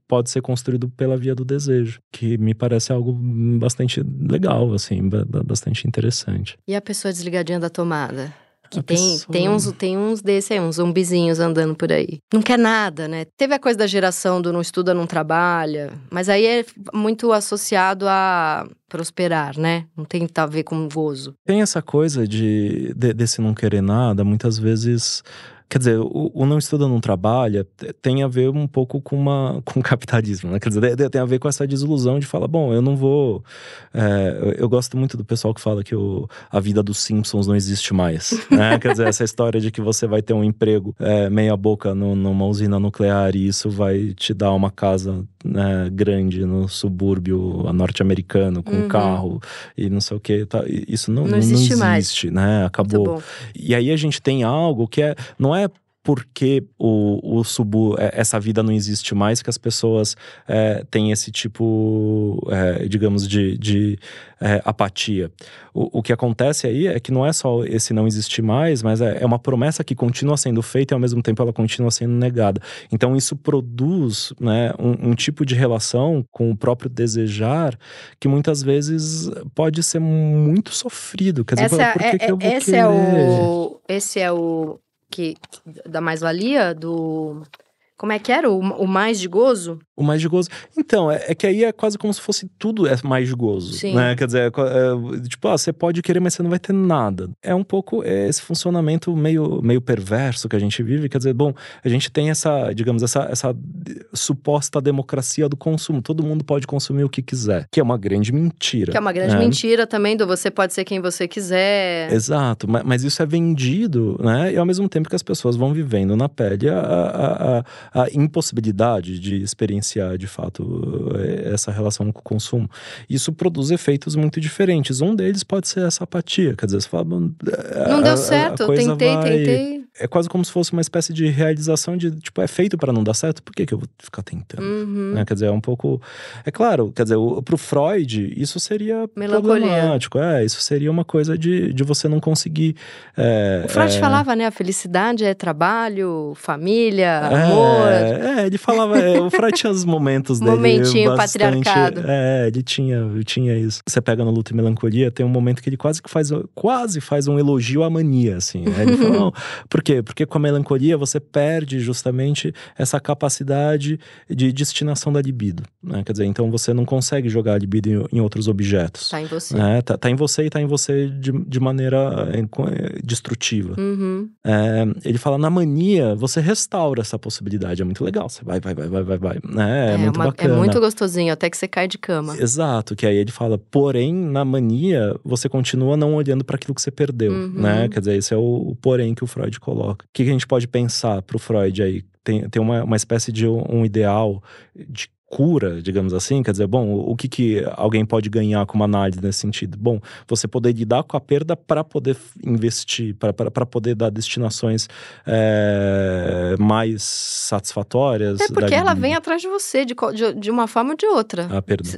pode ser construído pela via do desejo, que me parece algo bastante legal, assim, bastante interessante. E a pessoa desligadinha da tomada? Que tem, pessoa... tem, uns, tem uns desses aí, uns zumbizinhos andando por aí. Não quer nada, né? Teve a coisa da geração do não estuda, não trabalha, mas aí é muito associado a prosperar, né? Não tem a ver com gozo. Tem essa coisa de, de desse não querer nada, muitas vezes Quer dizer, o, o, não estuda, não trabalha tem a ver um pouco com, uma, com o capitalismo, né? Quer dizer, tem a ver com essa desilusão de falar, bom, eu não vou. É, eu gosto muito do pessoal que fala que o, a vida dos Simpsons não existe mais. Né? Quer dizer, essa história de que você vai ter um emprego é, meia-boca numa usina nuclear e isso vai te dar uma casa né, grande no subúrbio norte-americano com uhum. um carro e não sei o que. Tá, isso não, não existe, não existe mais. né? Acabou. E aí a gente tem algo que é. Não é porque o, o subu, é, essa vida não existe mais, que as pessoas é, têm esse tipo, é, digamos, de, de é, apatia. O, o, que acontece aí é que não é só esse não existir mais, mas é, é, uma promessa que continua sendo feita e ao mesmo tempo ela continua sendo negada. Então isso produz né, um, um tipo de relação com o próprio desejar que muitas vezes pode ser muito sofrido. Quer dizer, Essa, por que, é, que eu vou esse querer? É o, esse é o que da mais-valia do como é que era? O, o, mais de gozo? O mais de gozo. Então, é, é, que aí é quase como se fosse tudo é mais de gozo. Sim. Né? Quer dizer, é, é, tipo, ah, você pode querer, mas você não vai ter nada. É um pouco esse funcionamento meio, meio perverso que a gente vive. Quer dizer, bom, a gente tem essa, digamos, essa, essa suposta democracia do consumo. Todo mundo pode consumir o que quiser. Que é uma grande mentira. Que é uma grande né? mentira também do você pode ser quem você quiser. Exato. Mas, mas, isso é vendido, né? E ao mesmo tempo que as pessoas vão vivendo na pele a, a, a a impossibilidade de experienciar de fato eh, essa relação com o consumo. Isso produz efeitos muito diferentes. Um deles pode ser essa apatia, quer dizer, você fala. Não deu certo, eu tentei, vai... tentei é quase como se fosse uma espécie de realização de, tipo, é feito para não dar certo, por que, que eu vou ficar tentando? Uhum. Né? Quer dizer, é um pouco. É claro, quer dizer, o, pro Freud, isso seria Melancolia. problemático. É, isso seria uma coisa de, de você não conseguir. É, o Freud é... falava, né? A felicidade é trabalho, família, é, amor. É, ele falava. É, o Freud tinha os momentos dele. Momentinho bastante, patriarcado. É, ele tinha, tinha isso. Você pega no Luta e Melancolia, tem um momento que ele quase que faz, quase faz um elogio à mania, assim. Né? Ele fala, não, porque quê? Porque com a melancolia você perde justamente essa capacidade de destinação da libido. Né? Quer dizer, então você não consegue jogar a libido em, em outros objetos. Tá em você. Né? Tá, tá, em você e tá em você de, de maneira é, destrutiva. Uhum. É, ele fala, na mania, você restaura essa possibilidade. É muito legal. Você vai, vai, vai, vai, vai, vai. É, é, é muito uma, bacana. É muito gostosinho, até que você cai de cama. Exato, que aí ele fala, porém, na mania, você continua não olhando para aquilo que você perdeu, uhum. né? Quer dizer, esse é o, o porém que o Freud coloca coloca. O que, a gente pode pensar para o Freud aí? Tem, tem uma, uma espécie de um ideal de cura, digamos assim, quer dizer, bom, o que, que alguém pode ganhar com uma análise nesse sentido? Bom, você poder lidar com a perda para poder investir, para poder dar destinações é, mais satisfatórias. É porque da... ela vem atrás de você, de, de, de uma forma ou de outra. A perda.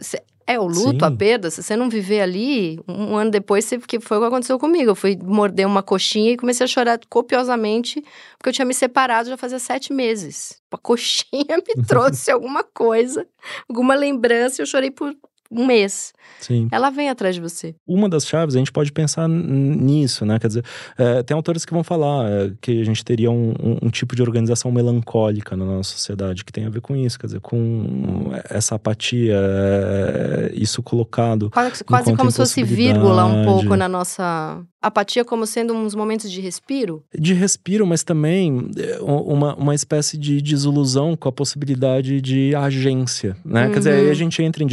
É, o luto, Sim. a perda, se você não viver ali, um ano depois, que foi o que aconteceu comigo. Eu fui morder uma coxinha e comecei a chorar copiosamente, porque eu tinha me separado já fazia sete meses. A coxinha me trouxe alguma coisa, alguma lembrança, e eu chorei por um mês. Sim. Ela vem atrás de você. Uma das chaves, a gente pode pensar nisso, né? Quer dizer, é, tem autores que vão falar é, que a gente teria um, um, um, tipo de organização melancólica na nossa sociedade que tem a ver com isso, quer dizer, com essa apatia, é, isso colocado. Quase, quase como se fosse vírgula um pouco na nossa apatia como sendo uns momentos de respiro? De respiro, mas também uma, uma espécie de desilusão com a possibilidade de agência, né? Uhum. Quer dizer, aí a uhum. gente entra em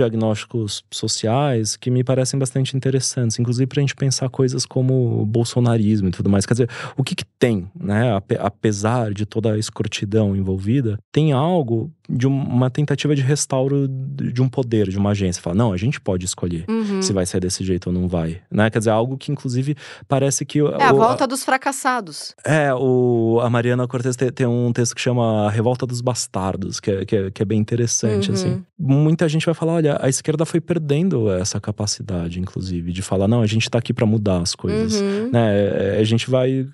diagnósticos sociais que me parecem bastante interessantes, inclusive para a gente pensar coisas como bolsonarismo e tudo mais. Quer dizer, o que, que tem, né? Apesar de toda a escrotidão envolvida, tem algo de uma tentativa de restauro de um poder, de uma agência. Fala, não, a gente pode escolher uhum. se vai ser desse jeito ou não vai. Né? Quer dizer, algo que inclusive parece que. É a volta dos fracassados. É, o, a Mariana Cortez tem, tem, um texto que chama A Revolta dos Bastardos, que é, que é, que é bem interessante, uhum. assim. Muita gente vai falar: olha, a esquerda foi perdendo essa capacidade, inclusive, de falar, não, a gente tá aqui para mudar as coisas. Uhum. Né? É, a gente vai,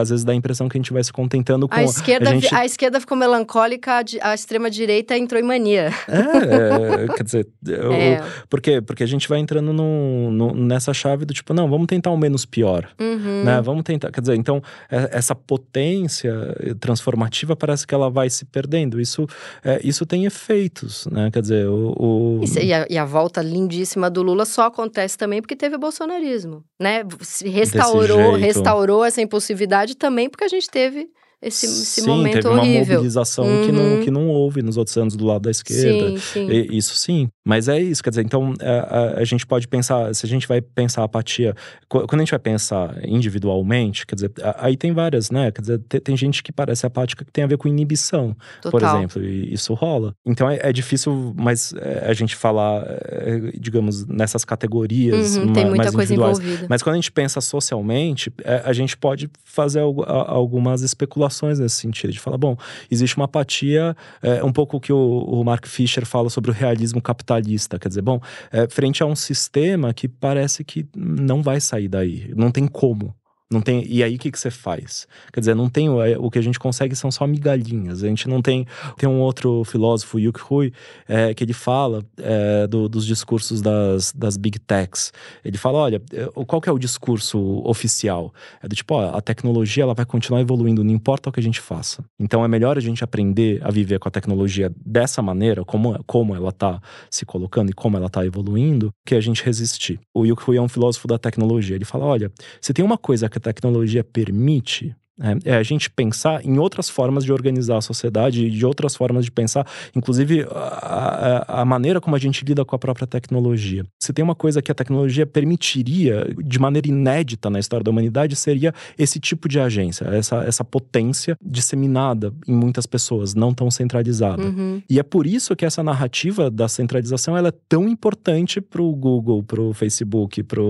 às vezes, dá a impressão que a gente vai se contentando com. A esquerda, a, gente... a esquerda ficou melancólica, a extrema direita entrou em mania. É, é quer dizer, eu, é. por quê? Porque a gente vai entrando no, no, nessa chave do tipo, não, vamos tentar o menos pior, uhum. né? Vamos tentar, quer dizer, então é, essa potência transformativa parece que ela vai se perdendo. Isso, é, isso tem efeitos, né? Quer dizer, o, o... Isso, e, a, e, a, volta lindíssima do Lula só acontece também porque teve o bolsonarismo, né? Restaurou, restaurou essa impulsividade também porque a gente teve esse, esse sim, momento teve uma mobilização uhum. que, não, uhum. que não houve nos outros anos do lado da esquerda. Sim, sim. E, isso sim. Mas é isso, quer dizer, então a, é, a, a, gente pode pensar, se a gente vai pensar a apatia, quando a gente vai pensar individualmente, quer dizer, aí tem várias, né? Quer dizer, tem, tem gente que parece apática que tem a ver com inibição, Total. por exemplo, e isso rola. Então é, é difícil, mas é, a gente falar, é, digamos, nessas categorias uhum, mais, mais individuais. Envolvida. Mas quando a gente pensa socialmente, é, a gente pode fazer algumas especulações especulações nesse sentido, de falar, bom, existe uma apatia, é, um pouco o que o, o, Mark Fisher fala sobre o realismo capitalista, quer dizer, bom, é, frente a um sistema que parece que não vai sair daí, não tem como. Não tem, e aí o que, que você faz? Quer dizer, não tem é, o que a gente consegue são só migalhinhas. A gente não tem. Tem um outro filósofo, Yuki Hui, é, que ele fala é, do, dos discursos das, das big techs. Ele fala: olha, é, qual que é o discurso oficial? É do tipo, ó, a tecnologia ela vai continuar evoluindo, não importa o que a gente faça. Então é melhor a gente aprender a viver com a tecnologia dessa maneira, como, como ela está se colocando e como ela está evoluindo, que a gente resistir. O Yuki Hui é um filósofo da tecnologia. Ele fala: olha, se tem uma coisa que a tecnologia permite, é, é, a gente pensar em outras formas de organizar a sociedade de outras formas de pensar, inclusive a, a, a, maneira como a gente lida com a própria tecnologia. Se tem uma coisa que a tecnologia permitiria de maneira inédita na história da humanidade, seria esse tipo de agência, essa, essa potência disseminada em muitas pessoas, não tão centralizada. Uhum. E é por isso que essa narrativa da centralização ela é tão importante para o Google, para o Facebook, para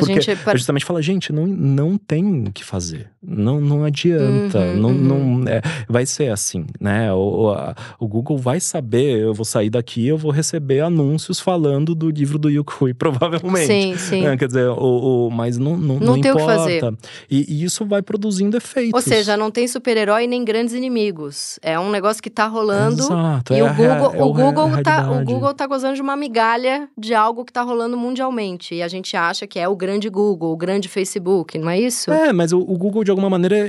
porque gente, pra... justamente fala, gente, não, não tem o que fazer. Não, não adianta. Uhum, não, uhum. não é, vai ser assim, né? O, a, o Google vai saber, eu vou sair daqui, eu vou receber anúncios falando do livro do Yukui, provavelmente. Sim, sim. É, quer dizer, o, o, mas não, não, não, não tem importa. O que fazer. E, e, isso vai produzindo efeitos. Ou seja, não tem super-herói nem grandes inimigos. É um negócio que tá rolando. Exato. E é o Google, é o, Google tá, o Google tá gozando de uma migalha de algo que tá rolando mundialmente. E a gente acha que é o grande Google, o grande Facebook, não é isso? É, mas o, o Google, de alguma maneira,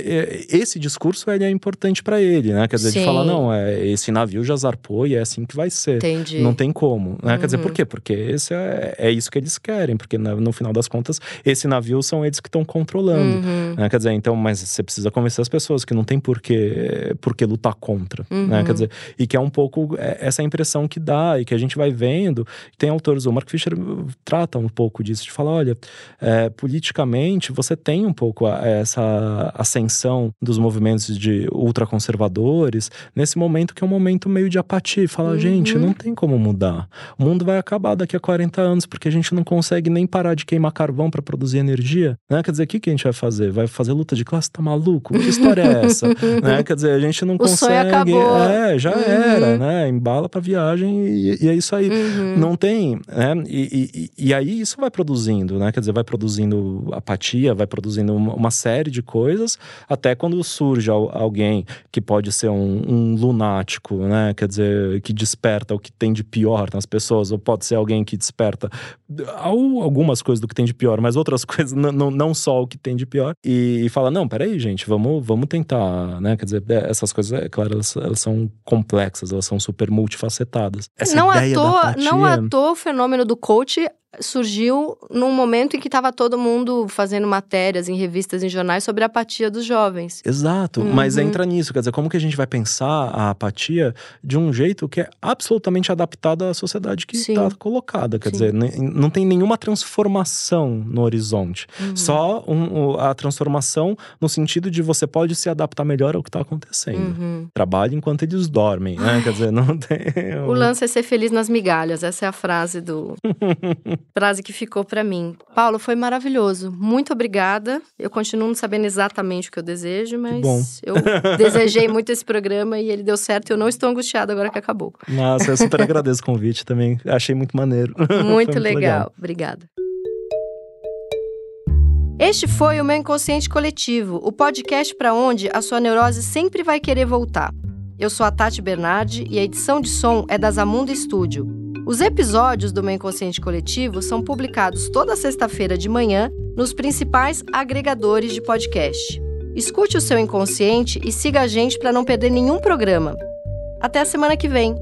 esse discurso ele é importante para ele, né? Quer dizer, Sim. de falar, não, é, esse navio já zarpou e é assim que vai ser. Entendi. Não tem como. Né? Uhum. Quer dizer, por uhum. quê? Porque esse é, é isso que eles querem, porque no, no final das contas, esse navio são eles que estão controlando. Uhum. Né? Quer dizer, então, mas você precisa convencer as pessoas que não tem por que, por que lutar contra. Uhum. Né? Quer dizer, e que é um pouco é, essa impressão que dá e que a gente vai vendo. Tem autores, o Mark Fisher trata um pouco disso, de falar, olha, é, politicamente você tem um pouco essa ascensão dos movimentos de ultraconservadores nesse momento que é um momento meio de apatia. Fala, uhum. gente, não tem como mudar. O mundo vai acabar daqui a 40 anos porque a gente não consegue nem parar de queimar carvão para produzir energia. Né? Quer dizer, o que, que a gente vai fazer? Vai fazer luta de classe? Tá maluco? Que história é essa? né? Quer dizer, a gente não o consegue. Acabou. É, já uhum. era, né? Embala pra viagem e, e é isso aí. Uhum. Não tem, né? E, e, e, aí isso vai produzindo, né? Quer dizer, vai produzindo apatia, vai produzindo uma, uma série de coisas, até quando surge alguém que pode ser um, um, lunático, né? Quer dizer, que desperta o que tem de pior nas pessoas, ou pode ser alguém que desperta algumas coisas do que tem de pior, mas outras coisas, não, não só o que tem de pior, e, e fala: não, peraí, gente, vamos, vamos tentar, né? Quer dizer, é, essas coisas, é claro, elas, elas são complexas, elas são super multifacetadas. Essa não ideia à toa, não à toa o fenômeno do coach surgiu num momento em que estava todo mundo fazendo matérias em revistas, em jornais sobre a apatia dos jovens. Exato, uhum. mas entra nisso, quer dizer, como que a gente vai pensar a apatia de um jeito que é absolutamente adaptado à sociedade que está colocada, quer Sim. dizer, não tem nenhuma transformação no horizonte, uhum. só um, a transformação no sentido de você pode se adaptar melhor ao que está acontecendo. Uhum. Trabalhe enquanto eles dormem, né? Quer dizer, não tem. O lance é ser feliz nas migalhas, essa é a frase do frase que ficou para mim. Paulo, foi maravilhoso. Muito obrigada. Eu continuo não sabendo exatamente o que eu desejo, mas eu desejei muito esse programa e ele deu certo. Eu não estou angustiada agora que acabou. Nossa, eu super agradeço o convite também. Achei muito maneiro. Muito, muito legal. legal. Obrigada. Este foi o meu inconsciente coletivo, o podcast para onde a sua neurose sempre vai querer voltar. Eu sou a Tati Bernardi e a edição de som é da Zamunda Studio. Os episódios do Meu Inconsciente Coletivo são publicados toda sexta-feira de manhã nos principais agregadores de podcast. Escute o seu inconsciente e siga a gente para não perder nenhum programa. Até a semana que vem!